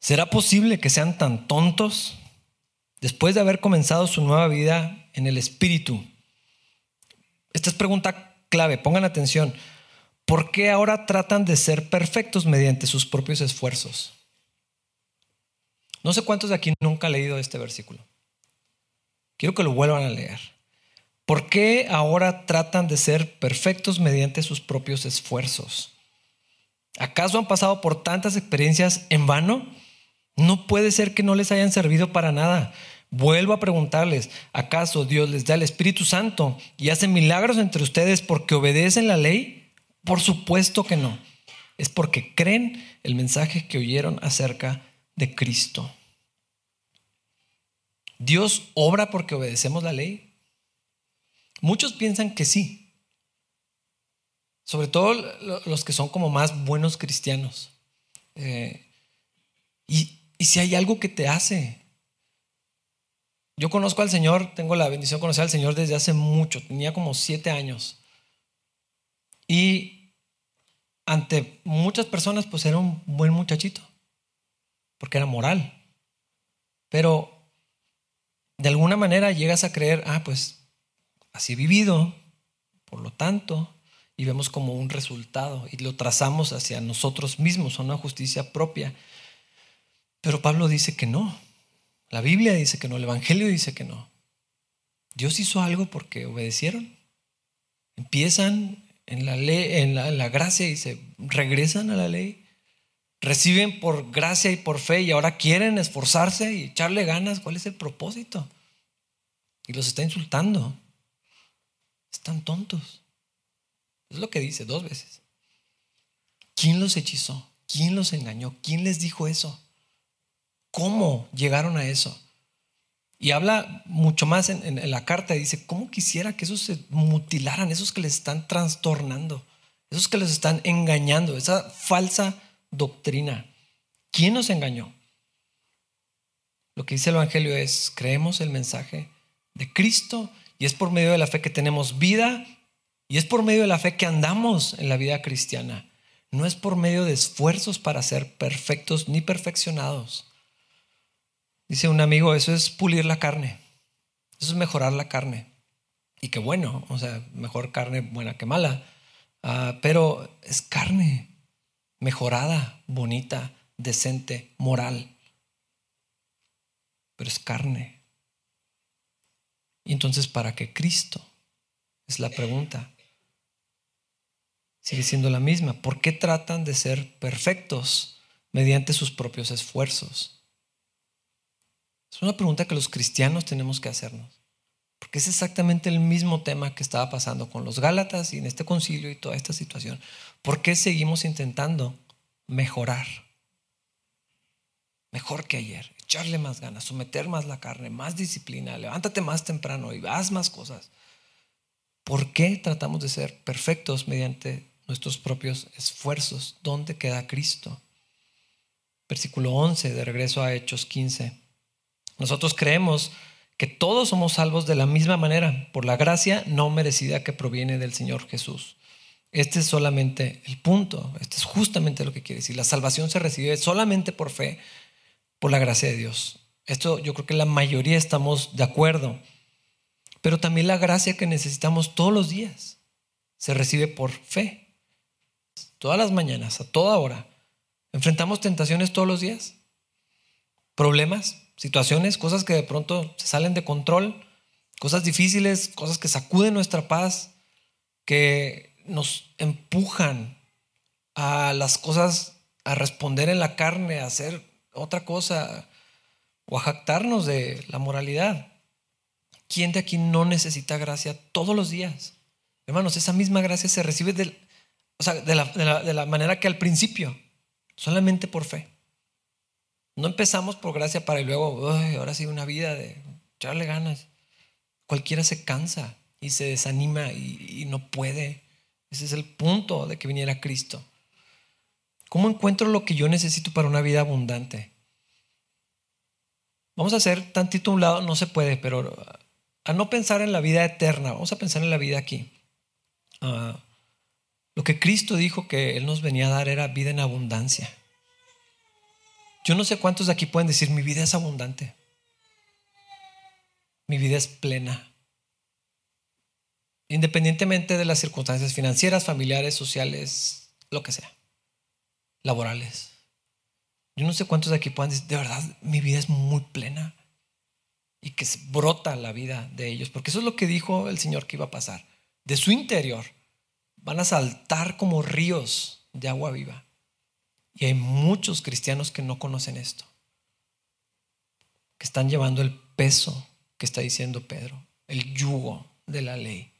¿Será posible que sean tan tontos después de haber comenzado su nueva vida en el Espíritu? Esta es pregunta clave, pongan atención. ¿Por qué ahora tratan de ser perfectos mediante sus propios esfuerzos? No sé cuántos de aquí nunca han leído este versículo. Quiero que lo vuelvan a leer. ¿Por qué ahora tratan de ser perfectos mediante sus propios esfuerzos? ¿Acaso han pasado por tantas experiencias en vano? No puede ser que no les hayan servido para nada. Vuelvo a preguntarles, ¿acaso Dios les da el Espíritu Santo y hace milagros entre ustedes porque obedecen la ley? Por supuesto que no. Es porque creen el mensaje que oyeron acerca de Cristo. ¿Dios obra porque obedecemos la ley? Muchos piensan que sí. Sobre todo los que son como más buenos cristianos. Eh, y, si hay algo que te hace. Yo conozco al Señor, tengo la bendición de conocer al Señor desde hace mucho, tenía como siete años. Y ante muchas personas, pues era un buen muchachito, porque era moral. Pero de alguna manera llegas a creer, ah, pues así vivido, por lo tanto, y vemos como un resultado y lo trazamos hacia nosotros mismos, a una justicia propia. Pero Pablo dice que no. La Biblia dice que no, el Evangelio dice que no. Dios hizo algo porque obedecieron. Empiezan en la ley, en la, gracia y se regresan a la ley. Reciben por gracia y por fe y ahora quieren esforzarse y echarle ganas. ¿Cuál es el propósito? Y los está insultando. Están tontos. Es lo que dice dos veces. ¿Quién los hechizó? ¿Quién los engañó? ¿Quién les dijo eso? ¿Cómo llegaron a eso? Y habla mucho más en, la carta. Dice, ¿cómo quisiera que esos se mutilaran, esos que les están trastornando, esos que les están engañando, esa falsa doctrina? ¿Quién nos engañó? Lo que dice el Evangelio es, creemos el mensaje de Cristo y es por medio de la fe que tenemos vida y es por medio de la fe que andamos en la vida cristiana. No es por medio de esfuerzos para ser perfectos ni perfeccionados. Dice un amigo, eso es pulir la carne. Eso es mejorar la carne. Y qué bueno, o sea, mejor carne buena que mala. Ah, pero es carne mejorada, bonita, decente, moral. Pero es carne. Y entonces, ¿para qué Cristo? Es la pregunta. Sigue siendo la misma. ¿Por qué tratan de ser perfectos mediante sus propios esfuerzos? Es una pregunta que los cristianos tenemos que hacernos. Porque es exactamente el mismo tema que estaba pasando con los Gálatas y en este concilio y toda esta situación. ¿Por qué seguimos intentando mejorar? Mejor que ayer, echarle más ganas, someter más la carne, más disciplina, levántate más temprano y haz más cosas. ¿Por qué tratamos de ser perfectos mediante nuestros propios esfuerzos? ¿Dónde queda Cristo? Versículo 11, de regreso a Hechos 15. Nosotros creemos que todos somos salvos de la misma manera, por la gracia no merecida que proviene del Señor Jesús. Este es solamente el punto, este es justamente lo que quiere decir. La salvación se recibe solamente por fe, por la gracia de Dios. Esto yo creo que la mayoría estamos de acuerdo, pero también la gracia que necesitamos todos los días se recibe por fe. Todas las mañanas, a toda hora. ¿Enfrentamos tentaciones todos los días? ¿Problemas? Situaciones, cosas que de pronto se salen de control, cosas difíciles, cosas que sacuden nuestra paz, que nos empujan a las cosas, a responder en la carne, a hacer otra cosa o a jactarnos de la moralidad. ¿Quién de aquí no necesita gracia todos los días? Hermanos, esa misma gracia se recibe de, de la manera que al principio, solamente por fe. No empezamos por gracia para luego, ahora sí, una vida de echarle ganas. Cualquiera se cansa y se desanima y, no puede. Ese es el punto de que viniera Cristo. ¿Cómo encuentro lo que yo necesito para una vida abundante? Vamos a hacer tantito un lado, no se puede, pero a no pensar en la vida eterna, vamos a pensar en la vida aquí. Ah, lo que Cristo dijo que Él nos venía a dar era vida en abundancia. Yo no sé cuántos de aquí pueden decir, mi vida es abundante. Mi vida es plena. Independientemente de las circunstancias financieras, familiares, sociales, lo que sea. Laborales. Yo no sé cuántos de aquí pueden decir, de verdad, mi vida es muy plena. Y que se brota la vida de ellos. Porque eso es lo que dijo el Señor que iba a pasar. De su interior van a saltar como ríos de agua viva. Y hay muchos cristianos que no conocen esto, que están llevando el peso que está diciendo Pedro, el yugo de la ley.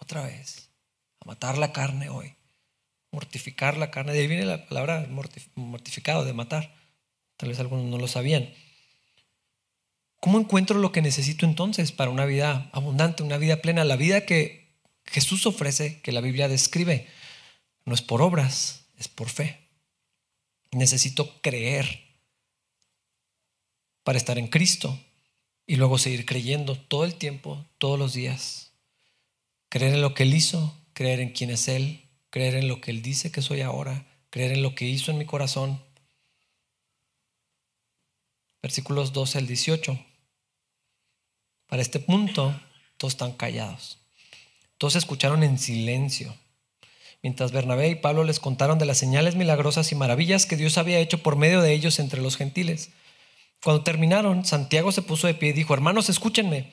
otra vez, a matar la carne hoy, mortificar la carne. De ahí viene la palabra mortificado, de matar. Tal vez algunos no lo sabían. ¿Cómo encuentro lo que necesito entonces para una vida abundante, una vida plena? La vida que Jesús ofrece, que la Biblia describe, no es por obras, es por fe. Necesito creer para estar en Cristo y luego seguir creyendo todo el tiempo, todos los días. Creer en lo que Él hizo, creer en quién es Él, creer en lo que Él dice que soy ahora, creer en lo que hizo en mi corazón. Versículos 12 al 18. Para este punto, todos están callados. Todos escucharon en silencio mientras Bernabé y Pablo les contaron de las señales milagrosas y maravillas que Dios había hecho por medio de ellos entre los gentiles. Cuando terminaron, Santiago se puso de pie y dijo, hermanos, escúchenme.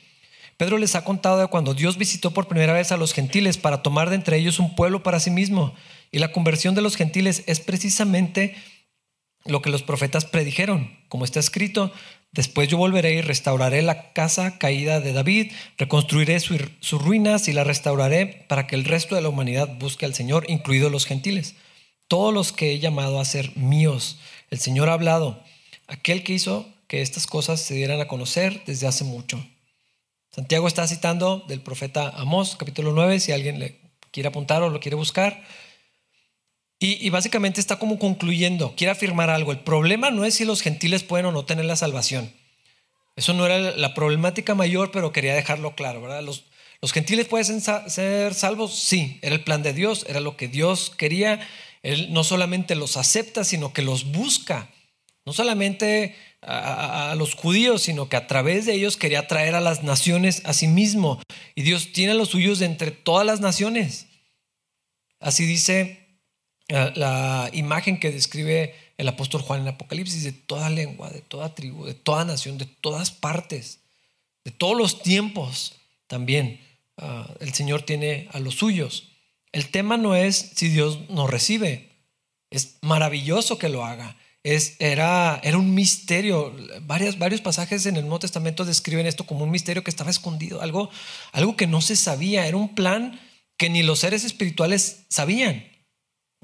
Pedro les ha contado de cuando Dios visitó por primera vez a los gentiles para tomar de entre ellos un pueblo para sí mismo. Y la conversión de los gentiles es precisamente lo que los profetas predijeron. Como está escrito, Después yo volveré y restauraré la casa caída de David, reconstruiré sus ruinas y la restauraré para que el resto de la humanidad busque al Señor, incluidos los gentiles. Todos los que he llamado a ser míos. El Señor ha hablado. aquel que hizo que estas cosas se dieran a conocer desde hace mucho. Santiago está citando del profeta Amós, capítulo 9, si alguien le quiere apuntar o lo quiere buscar. Y, básicamente está como concluyendo, quiere afirmar algo. El problema no es si los gentiles pueden o no tener la salvación. Eso no era la problemática mayor, pero quería dejarlo claro, ¿verdad? Los, gentiles pueden ser salvos, sí, era el plan de Dios, era lo que Dios quería. Él no solamente los acepta, sino que los busca. No solamente a, los judíos, sino que a través de ellos quería traer a las naciones a sí mismo. Y Dios tiene los suyos entre todas las naciones. Así dice la imagen que describe el apóstol Juan en Apocalipsis, de toda lengua, de toda tribu, de toda nación, de todas partes, de todos los tiempos también. Ah, el Señor tiene a los suyos. El tema no es si Dios nos recibe, es maravilloso que lo haga era, era un misterio. Varias, varios pasajes en el Nuevo Testamento describen esto como un misterio que estaba escondido, algo, algo que no se sabía. Era un plan que ni los seres espirituales sabían.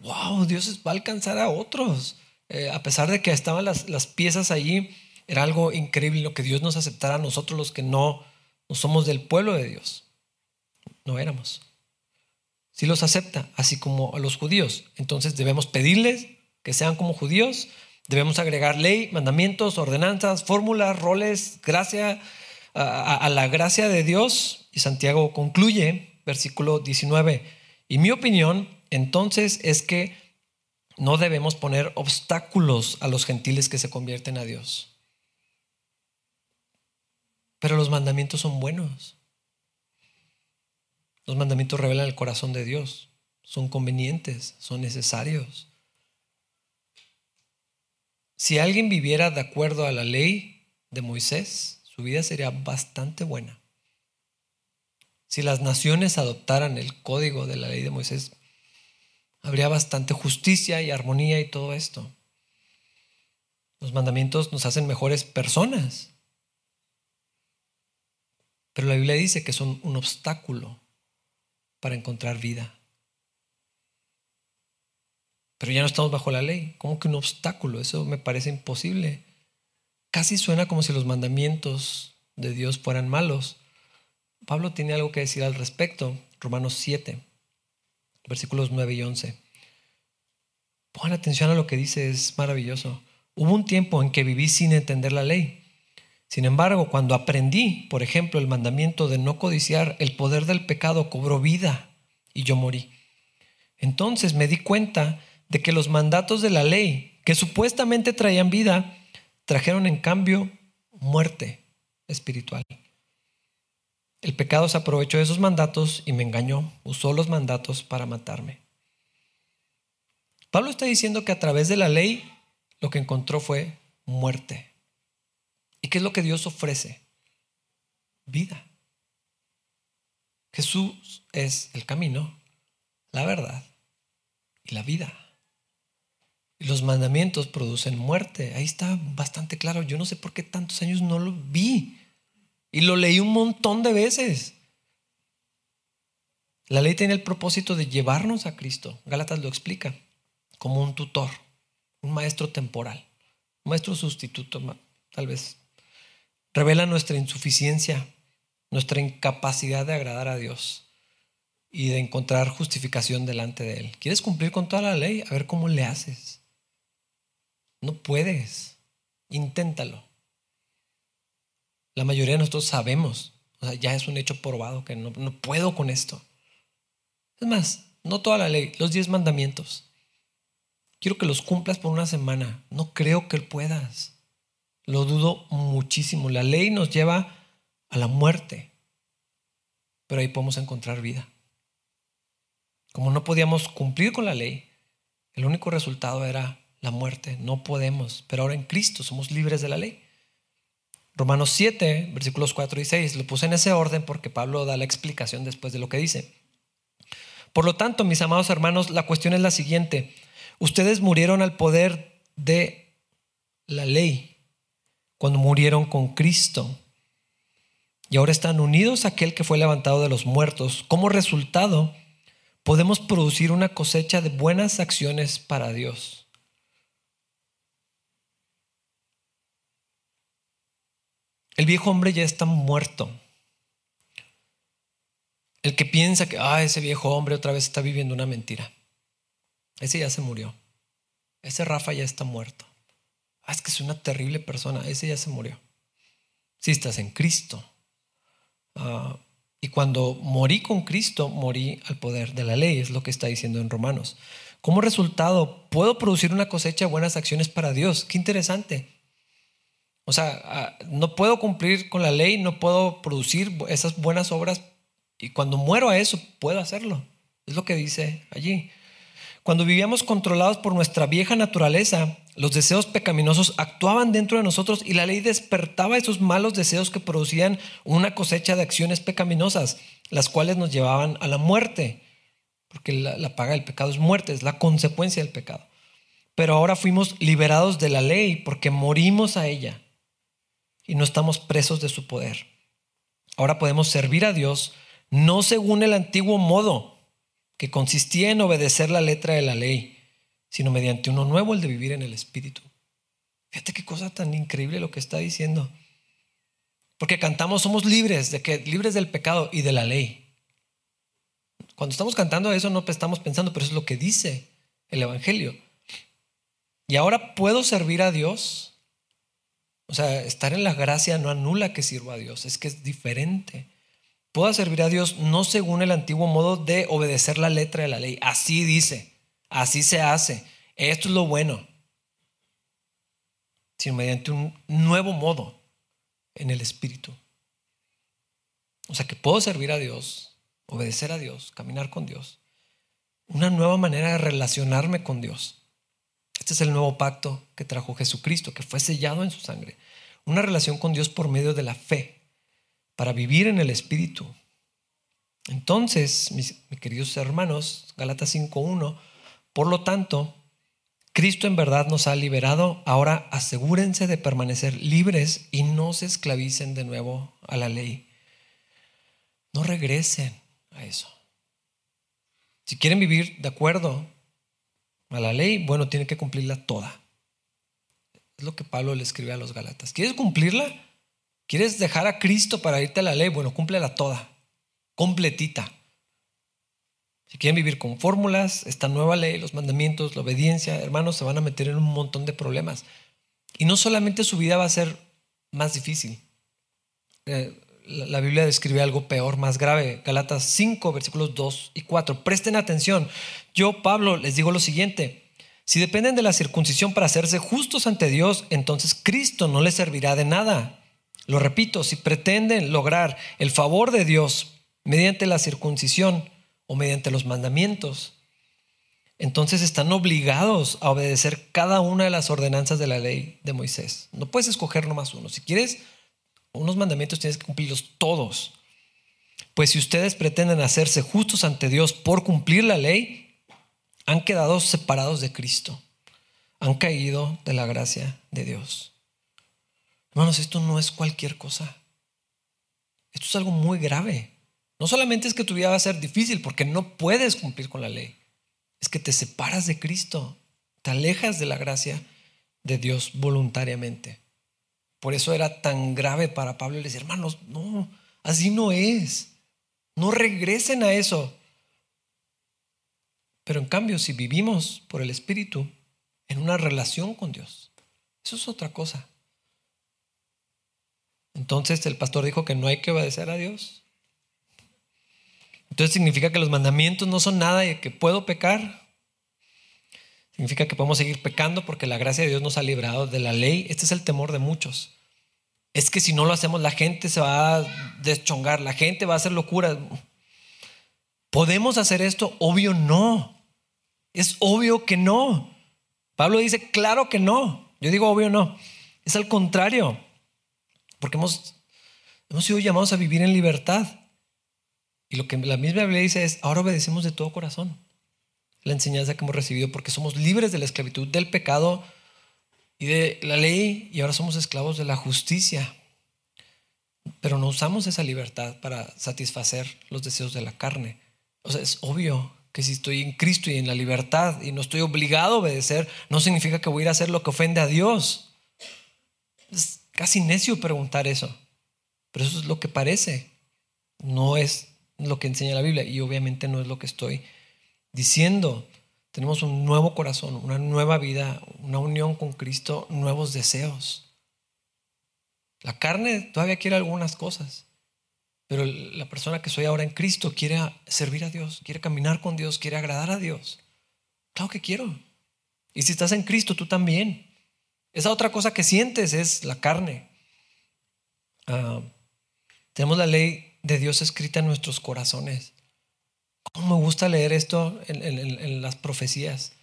¡Wow! Dios va a alcanzar a otros. Eh, a pesar de que estaban las, las, piezas allí, era algo increíble lo que Dios nos aceptara a nosotros los que no, no somos del pueblo de Dios. No éramos. Si los acepta, así como a los judíos. Entonces debemos pedirles que sean como judíos, Debemos agregar ley, mandamientos, ordenanzas, fórmulas, roles, gracia a, la gracia de Dios. Y Santiago concluye, versículo 19. Y mi opinión entonces es que no debemos poner obstáculos a los gentiles que se convierten a Dios. Pero los mandamientos son buenos. Los mandamientos revelan el corazón de Dios. Son convenientes, son necesarios. Si alguien viviera de acuerdo a la ley de Moisés, su vida sería bastante buena. Si las naciones adoptaran el código de la ley de Moisés, habría bastante justicia y armonía y todo esto. Los mandamientos nos hacen mejores personas. Pero la Biblia dice que son un obstáculo para encontrar vida. Pero ya no estamos bajo la ley. ¿Cómo que un obstáculo? Eso me parece imposible. Casi suena como si los mandamientos de Dios fueran malos. Pablo tiene algo que decir al respecto. Romanos 7, versículos 9 y 11. Pongan atención a lo que dice, es maravilloso. Hubo un tiempo en que viví sin entender la ley. Sin embargo, cuando aprendí, por ejemplo, el mandamiento de no codiciar, el poder del pecado cobró vida y yo morí. Entonces me di cuenta de que los mandatos de la ley, que supuestamente traían vida, trajeron en cambio muerte espiritual. El pecado se aprovechó de esos mandatos y me engañó, usó los mandatos para matarme. Pablo está diciendo que a través de la ley lo que encontró fue muerte. ¿Y qué es lo que Dios ofrece? Vida. Jesús es el camino, la verdad y la vida los mandamientos producen muerte. Ahí está bastante claro. Yo no sé por qué tantos años no lo vi. Y lo leí un montón de veces. La ley tiene el propósito de llevarnos a Cristo. Gálatas lo explica como un tutor, un maestro temporal, un maestro sustituto, tal vez. Revela nuestra insuficiencia, nuestra incapacidad de agradar a Dios y de encontrar justificación delante de Él. ¿Quieres cumplir con toda la ley? A ver cómo le haces. No puedes. Inténtalo. La mayoría de nosotros sabemos, o sea, ya es un hecho probado que no, puedo con esto. Es más, no toda la ley, los diez mandamientos. Quiero que los cumplas por una semana. No creo que puedas. Lo dudo muchísimo. La ley nos lleva a la muerte, pero ahí podemos encontrar vida. Como no podíamos cumplir con la ley, el único resultado era la muerte. No podemos, pero ahora en Cristo somos libres de la ley. Romanos 7, versículos 4 y 6, lo puse en ese orden porque Pablo da la explicación después de lo que dice. Por lo tanto, mis amados hermanos, la cuestión es la siguiente. Ustedes murieron al poder de la ley cuando murieron con Cristo. Y ahora están unidos a aquel que fue levantado de los muertos. Como resultado, podemos producir una cosecha de buenas acciones para Dios. El viejo hombre ya está muerto. El que piensa que, ah, ese viejo hombre otra vez está viviendo una mentira. Ese ya se murió. Ese Rafa ya está muerto. Ah, es que es una terrible persona. Ese ya se murió. Si estás en Cristo. Ah, y cuando morí con Cristo, morí al poder de la ley, es lo que está diciendo en Romanos. Como resultado, puedo producir una cosecha de buenas acciones para Dios. Qué interesante. O sea, ah, no puedo cumplir con la ley, no puedo producir esas buenas obras y cuando muero a eso, puedo hacerlo. Es lo que dice allí. Cuando vivíamos controlados por nuestra vieja naturaleza, los deseos pecaminosos actuaban dentro de nosotros y la ley despertaba esos malos deseos que producían una cosecha de acciones pecaminosas, las cuales nos llevaban a la muerte. Porque la, paga del pecado es muerte, es la consecuencia del pecado. Pero ahora fuimos liberados de la ley porque morimos a ella y no estamos presos de su poder. Ahora podemos servir a Dios no según el antiguo modo, que consistía en obedecer la letra de la ley, sino mediante uno nuevo, el de vivir en el Espíritu. Fíjate qué cosa tan increíble lo que está diciendo. Porque cantamos, somos libres, de que libres del pecado y de la ley. Cuando estamos cantando eso no estamos pensando, pero eso es lo que dice el Evangelio. Y ahora puedo servir a Dios. O sea, estar en la gracia no anula que sirva a Dios, es que es diferente pueda servir a Dios no según el antiguo modo de obedecer la letra de la ley. Así dice, así se hace. Esto es lo bueno. Sino mediante un nuevo modo en el Espíritu. O sea que puedo servir a Dios, obedecer a Dios, caminar con Dios. Una nueva manera de relacionarme con Dios. Este es el nuevo pacto que trajo Jesucristo, que fue sellado en su sangre. Una relación con Dios por medio de la fe para vivir en el Espíritu. Entonces, mis, queridos hermanos, Galatas 5.1, por lo tanto, Cristo en verdad nos ha liberado, ahora asegúrense de permanecer libres y no se esclavicen de nuevo a la ley. No regresen a eso. Si quieren vivir de acuerdo a la ley, bueno, tienen que cumplirla toda. Es lo que Pablo le escribe a los Galatas. ¿Quieres cumplirla? ¿Quieres dejar a Cristo para irte a la ley? Bueno, cúmplela toda, completita. Si quieren vivir con fórmulas, esta nueva ley, los mandamientos, la obediencia, hermanos, se van a meter en un montón de problemas. Y no solamente su vida va a ser más difícil. Eh, la Biblia describe algo peor, más grave. Galatas 5, versículos 2 y 4. Presten atención. Yo, Pablo, les digo lo siguiente. Si dependen de la circuncisión para hacerse justos ante Dios, entonces Cristo no les servirá de nada. Lo repito, si pretenden lograr el favor de Dios mediante la circuncisión o mediante los mandamientos, entonces están obligados a obedecer cada una de las ordenanzas de la ley de Moisés. No puedes escoger nomás uno. Si quieres unos mandamientos, tienes que cumplirlos todos. Pues si ustedes pretenden hacerse justos ante Dios por cumplir la ley, han quedado separados de Cristo. Han caído de la gracia de Dios. Hermanos, esto no es cualquier cosa. Esto es algo muy grave. No solamente es que tu vida va a ser difícil porque no puedes cumplir con la ley. Es que te separas de Cristo. Te alejas de la gracia de Dios voluntariamente. Por eso era tan grave para Pablo decir, hermanos, no, así no es. No regresen a eso. Pero en cambio, si vivimos por el Espíritu en una relación con Dios, eso es otra cosa. Entonces el pastor dijo que no hay que obedecer a Dios. Entonces significa que los mandamientos no son nada y que puedo pecar. Significa que podemos seguir pecando porque la gracia de Dios nos ha librado de la ley. Este es el temor de muchos. Es que si no lo hacemos la gente se va a deschongar, la gente va a hacer locura. ¿Podemos hacer esto? Obvio no. Es obvio que no. Pablo dice, claro que no. Yo digo obvio no. Es al contrario. Porque hemos, hemos sido llamados a vivir en libertad. Y lo que la misma Biblia dice es, ahora obedecemos de todo corazón la enseñanza que hemos recibido porque somos libres de la esclavitud del pecado y de la ley y ahora somos esclavos de la justicia. Pero no usamos esa libertad para satisfacer los deseos de la carne. O sea, es obvio que si estoy en Cristo y en la libertad y no estoy obligado a obedecer, no significa que voy a ir a hacer lo que ofende a Dios. Es casi necio preguntar eso. Pero eso es lo que parece. No es lo que enseña la Biblia y obviamente no es lo que estoy diciendo. Tenemos un nuevo corazón, una nueva vida, una unión con Cristo, nuevos deseos. La carne todavía quiere algunas cosas, pero la persona que soy ahora en Cristo quiere servir a Dios, quiere caminar con Dios, quiere agradar a Dios. Claro que quiero. Y si estás en Cristo, tú también. Esa otra cosa que sientes es la carne. Ah, tenemos la ley de Dios escrita en nuestros corazones. ¿Cómo me gusta leer esto en, las profecías?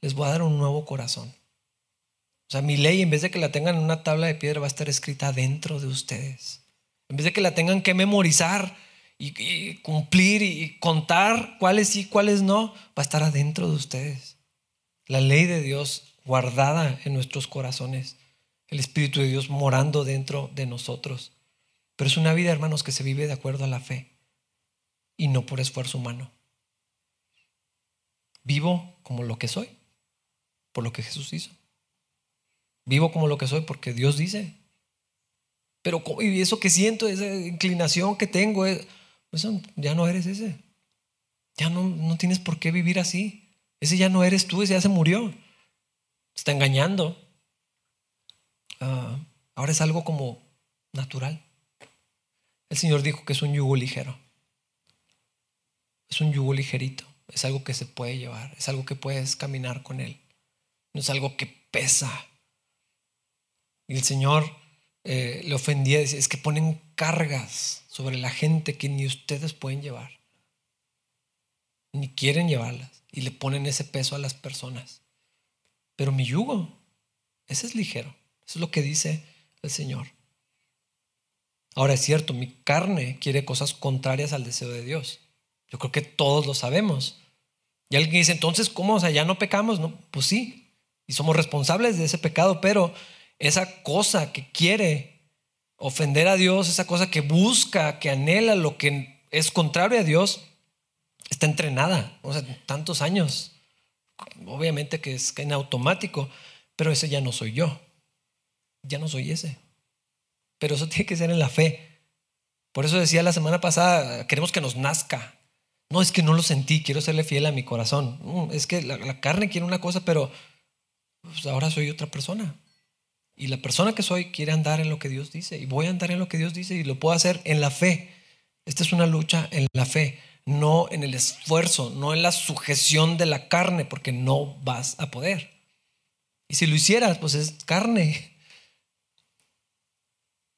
Les voy a dar un nuevo corazón. O sea, mi ley, en vez de que la tengan en una tabla de piedra, va a estar escrita dentro de ustedes. En vez de que la tengan que memorizar y, cumplir y contar cuáles sí, cuáles no, va a estar adentro de ustedes. La ley de Dios guardada en nuestros corazones. El Espíritu de Dios morando dentro de nosotros. Pero es una vida, hermanos, que se vive de acuerdo a la fe y no por esfuerzo humano. Vivo como lo que soy, por lo que Jesús hizo. Vivo como lo que soy porque Dios dice. Pero y eso que siento, esa inclinación que tengo, eso, ya no eres ese. Ya no, no tienes por qué vivir así. Ese ya no eres tú, ese ya se murió. Está engañando. Ah, ahora es algo como natural. El Señor dijo que es un yugo ligero. Es un yugo ligerito. Es algo que se puede llevar. Es algo que puedes caminar con Él. No es algo que pesa. Y el Señor eh, le ofendía. Decía, es que ponen cargas sobre la gente que ni ustedes pueden llevar. Ni quieren llevarlas. Y le ponen ese peso a las personas. Pero mi yugo, ese es ligero. Eso es lo que dice el Señor. Ahora es cierto, mi carne quiere cosas contrarias al deseo de Dios. Yo creo que todos lo sabemos. Y alguien dice, entonces, ¿cómo? O sea, ya no pecamos. No, pues sí, y somos responsables de ese pecado, pero esa cosa que quiere ofender a Dios, esa cosa que busca, que anhela lo que es contrario a Dios, está entrenada. O sea, tantos años. Obviamente que es en automático, pero ese ya no soy yo. Ya no soy ese. Pero eso tiene que ser en la fe. Por eso decía la semana pasada, queremos que nos nazca. No, es que no lo sentí, quiero serle fiel a mi corazón. es que la, carne quiere una cosa, pero pues, ahora soy otra persona. Y la persona que soy quiere andar en lo que Dios dice. Y voy a andar en lo que Dios dice y lo puedo hacer en la fe. Esta es una lucha en la fe, no en el esfuerzo, no en la sujeción de la carne, porque no vas a poder. Y si lo hicieras, pues es carne.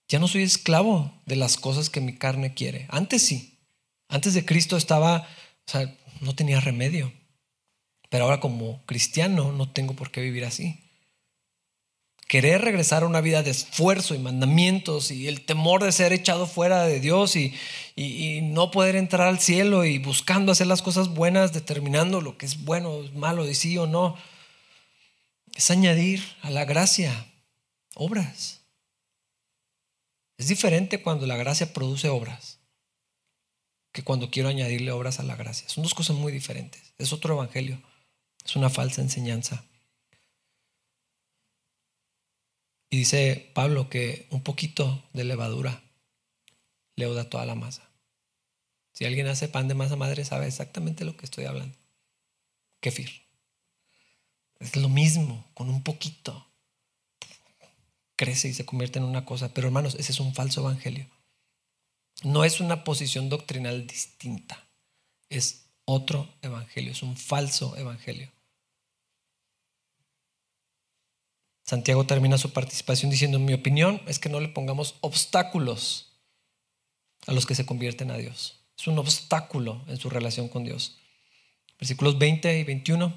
Ya no soy esclavo de las cosas que mi carne quiere. Antes sí. Antes de Cristo estaba, o sea, no tenía remedio. Pero ahora como cristiano no tengo por qué vivir así. Querer regresar a una vida de esfuerzo y mandamientos y el temor de ser echado fuera de Dios y, y, no poder entrar al cielo y buscando hacer las cosas buenas, determinando lo que es bueno, malo, de sí o no, es añadir a la gracia obras. Es diferente cuando la gracia produce obras que cuando quiero añadirle obras a la gracia. Son dos cosas muy diferentes. Es otro evangelio. Es una falsa enseñanza. Y dice Pablo que un poquito de levadura leuda toda la masa. Si alguien hace pan de masa madre, sabe exactamente lo que estoy hablando. Kefir. Es lo mismo, con un poquito crece y se convierte en una cosa. Pero hermanos, ese es un falso evangelio. No es una posición doctrinal distinta. Es otro evangelio, es un falso evangelio. Santiago termina su participación diciendo, en mi opinión, es que no le pongamos obstáculos a los que se convierten a Dios. Es un obstáculo en su relación con Dios. Versículos 20 y 21.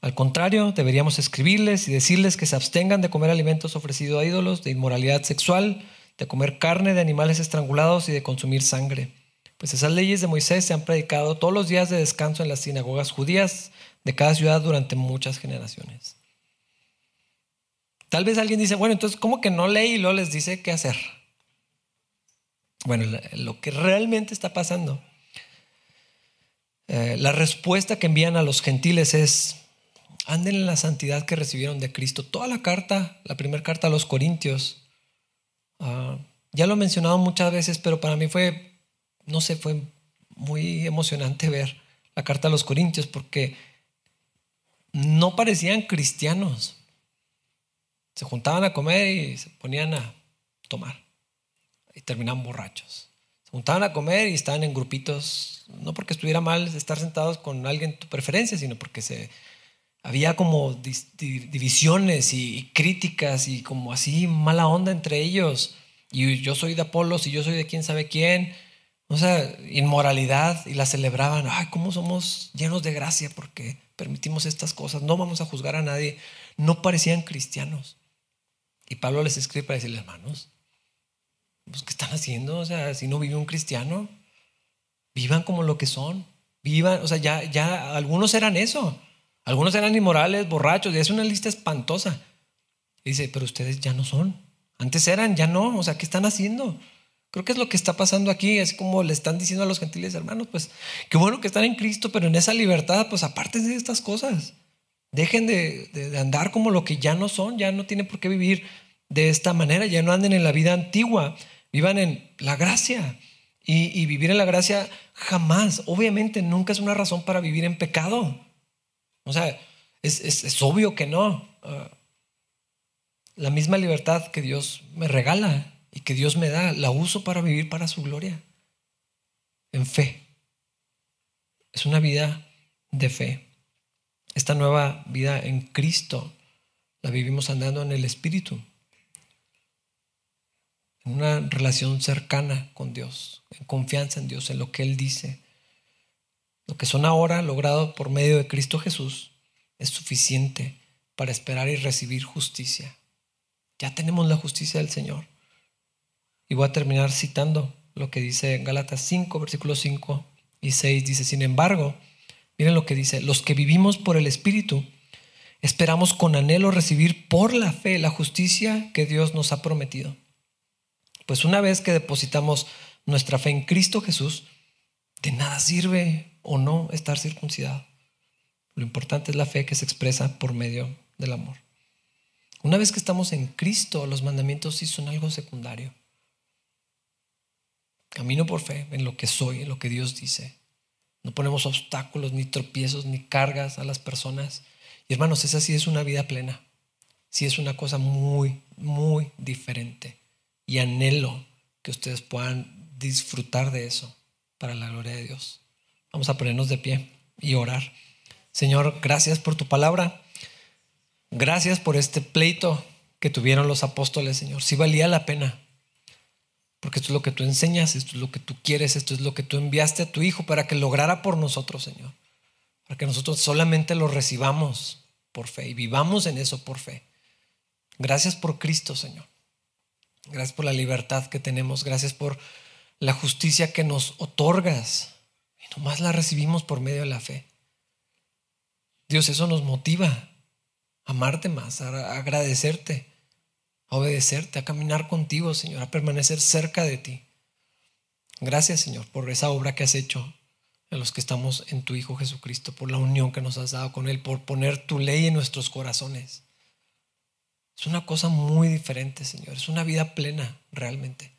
Al contrario, deberíamos escribirles y decirles que se abstengan de comer alimentos ofrecidos a ídolos, de inmoralidad sexual, de comer carne de animales estrangulados y de consumir sangre. Pues esas leyes de Moisés se han predicado todos los días de descanso en las sinagogas judías de cada ciudad durante muchas generaciones. Tal vez alguien dice, bueno, entonces, ¿cómo que no lee y luego les dice qué hacer? Bueno, lo que realmente está pasando, eh, la respuesta que envían a los gentiles es, anden en la santidad que recibieron de Cristo. Toda la carta, la primera carta a los Corintios, ah, Ya lo he mencionado muchas veces, pero para mí fue, no sé, fue muy emocionante ver la carta a los Corintios porque no parecían cristianos. Se juntaban a comer y se ponían a tomar y terminaban borrachos. Se juntaban a comer y estaban en grupitos, no porque estuviera mal estar sentados con alguien de tu preferencia, sino porque se, había como divisiones y, críticas y como así mala onda entre ellos. Y yo soy de Apolos y yo soy de quién sabe quién. O sea, inmoralidad y la celebraban. Ay, cómo somos llenos de gracia porque permitimos estas cosas. No vamos a juzgar a nadie. No parecían cristianos. Y Pablo les escribe para decirles, hermanos, pues, ¿qué están haciendo? O sea, si no vive un cristiano, vivan como lo que son. Vivan, o sea, ya, ya algunos eran eso. Algunos eran inmorales, borrachos, y es una lista espantosa. Dice, pero ustedes ya no son. Antes eran, ya no. O sea, ¿qué están haciendo? Creo que es lo que está pasando aquí. Es como le están diciendo a los gentiles hermanos, pues qué bueno que están en Cristo, pero en esa libertad, pues aparte de estas cosas. Dejen de, andar como lo que ya no son, ya no tienen por qué vivir de esta manera, ya no anden en la vida antigua, vivan en la gracia. Y, vivir en la gracia jamás, obviamente, nunca es una razón para vivir en pecado. O sea, es, obvio que no. Ah, la misma libertad que Dios me regala y que Dios me da, la uso para vivir para su gloria. En fe. Es una vida de fe. Esta nueva vida en Cristo la vivimos andando en el Espíritu. En una relación cercana con Dios, en confianza en Dios, en lo que Él dice. Lo que son ahora logrado por medio de Cristo Jesús es suficiente para esperar y recibir justicia. Ya tenemos la justicia del Señor. Y voy a terminar citando lo que dice Gálatas 5, versículos 5 y 6. Dice, sin embargo, miren lo que dice, los que vivimos por el Espíritu, esperamos con anhelo recibir por la fe la justicia que Dios nos ha prometido. Pues una vez que depositamos nuestra fe en Cristo Jesús, de nada sirve o no estar circuncidado. Lo importante es la fe que se expresa por medio del amor. Una vez que estamos en Cristo, los mandamientos sí son algo secundario. Camino por fe en lo que soy, en lo que Dios dice. No ponemos obstáculos, ni tropiezos, ni cargas a las personas. Y hermanos, esa sí es una vida plena. Sí es una cosa muy, muy diferente. Y anhelo que ustedes puedan disfrutar de eso para la gloria de Dios. Vamos a ponernos de pie y orar. Señor, gracias por tu palabra. Gracias por este pleito que tuvieron los apóstoles, Señor. Sí valía la pena. Porque esto es lo que tú enseñas, esto es lo que tú quieres, esto es lo que tú enviaste a tu Hijo para que lograra por nosotros, Señor. Para que nosotros solamente lo recibamos por fe y vivamos en eso por fe. Gracias por Cristo, Señor. Gracias por la libertad que tenemos. Gracias por la justicia que nos otorgas. Nomás la recibimos por medio de la fe. Dios, eso nos motiva a amarte más, a agradecerte, a obedecerte, a caminar contigo, Señor, a permanecer cerca de ti. Gracias, Señor, por esa obra que has hecho en los que estamos en tu Hijo Jesucristo, por la unión que nos has dado con Él, por poner tu ley en nuestros corazones. Es una cosa muy diferente, Señor. Es una vida plena, realmente.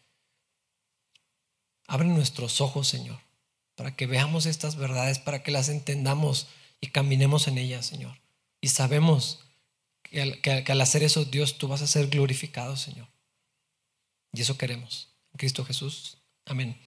Abre nuestros ojos, Señor, para que veamos estas verdades, para que las entendamos y caminemos en ella, Señor. Y sabemos que al, hacer eso, Dios, tú vas a ser glorificado, Señor. Y eso queremos. En Cristo Jesús. Amén.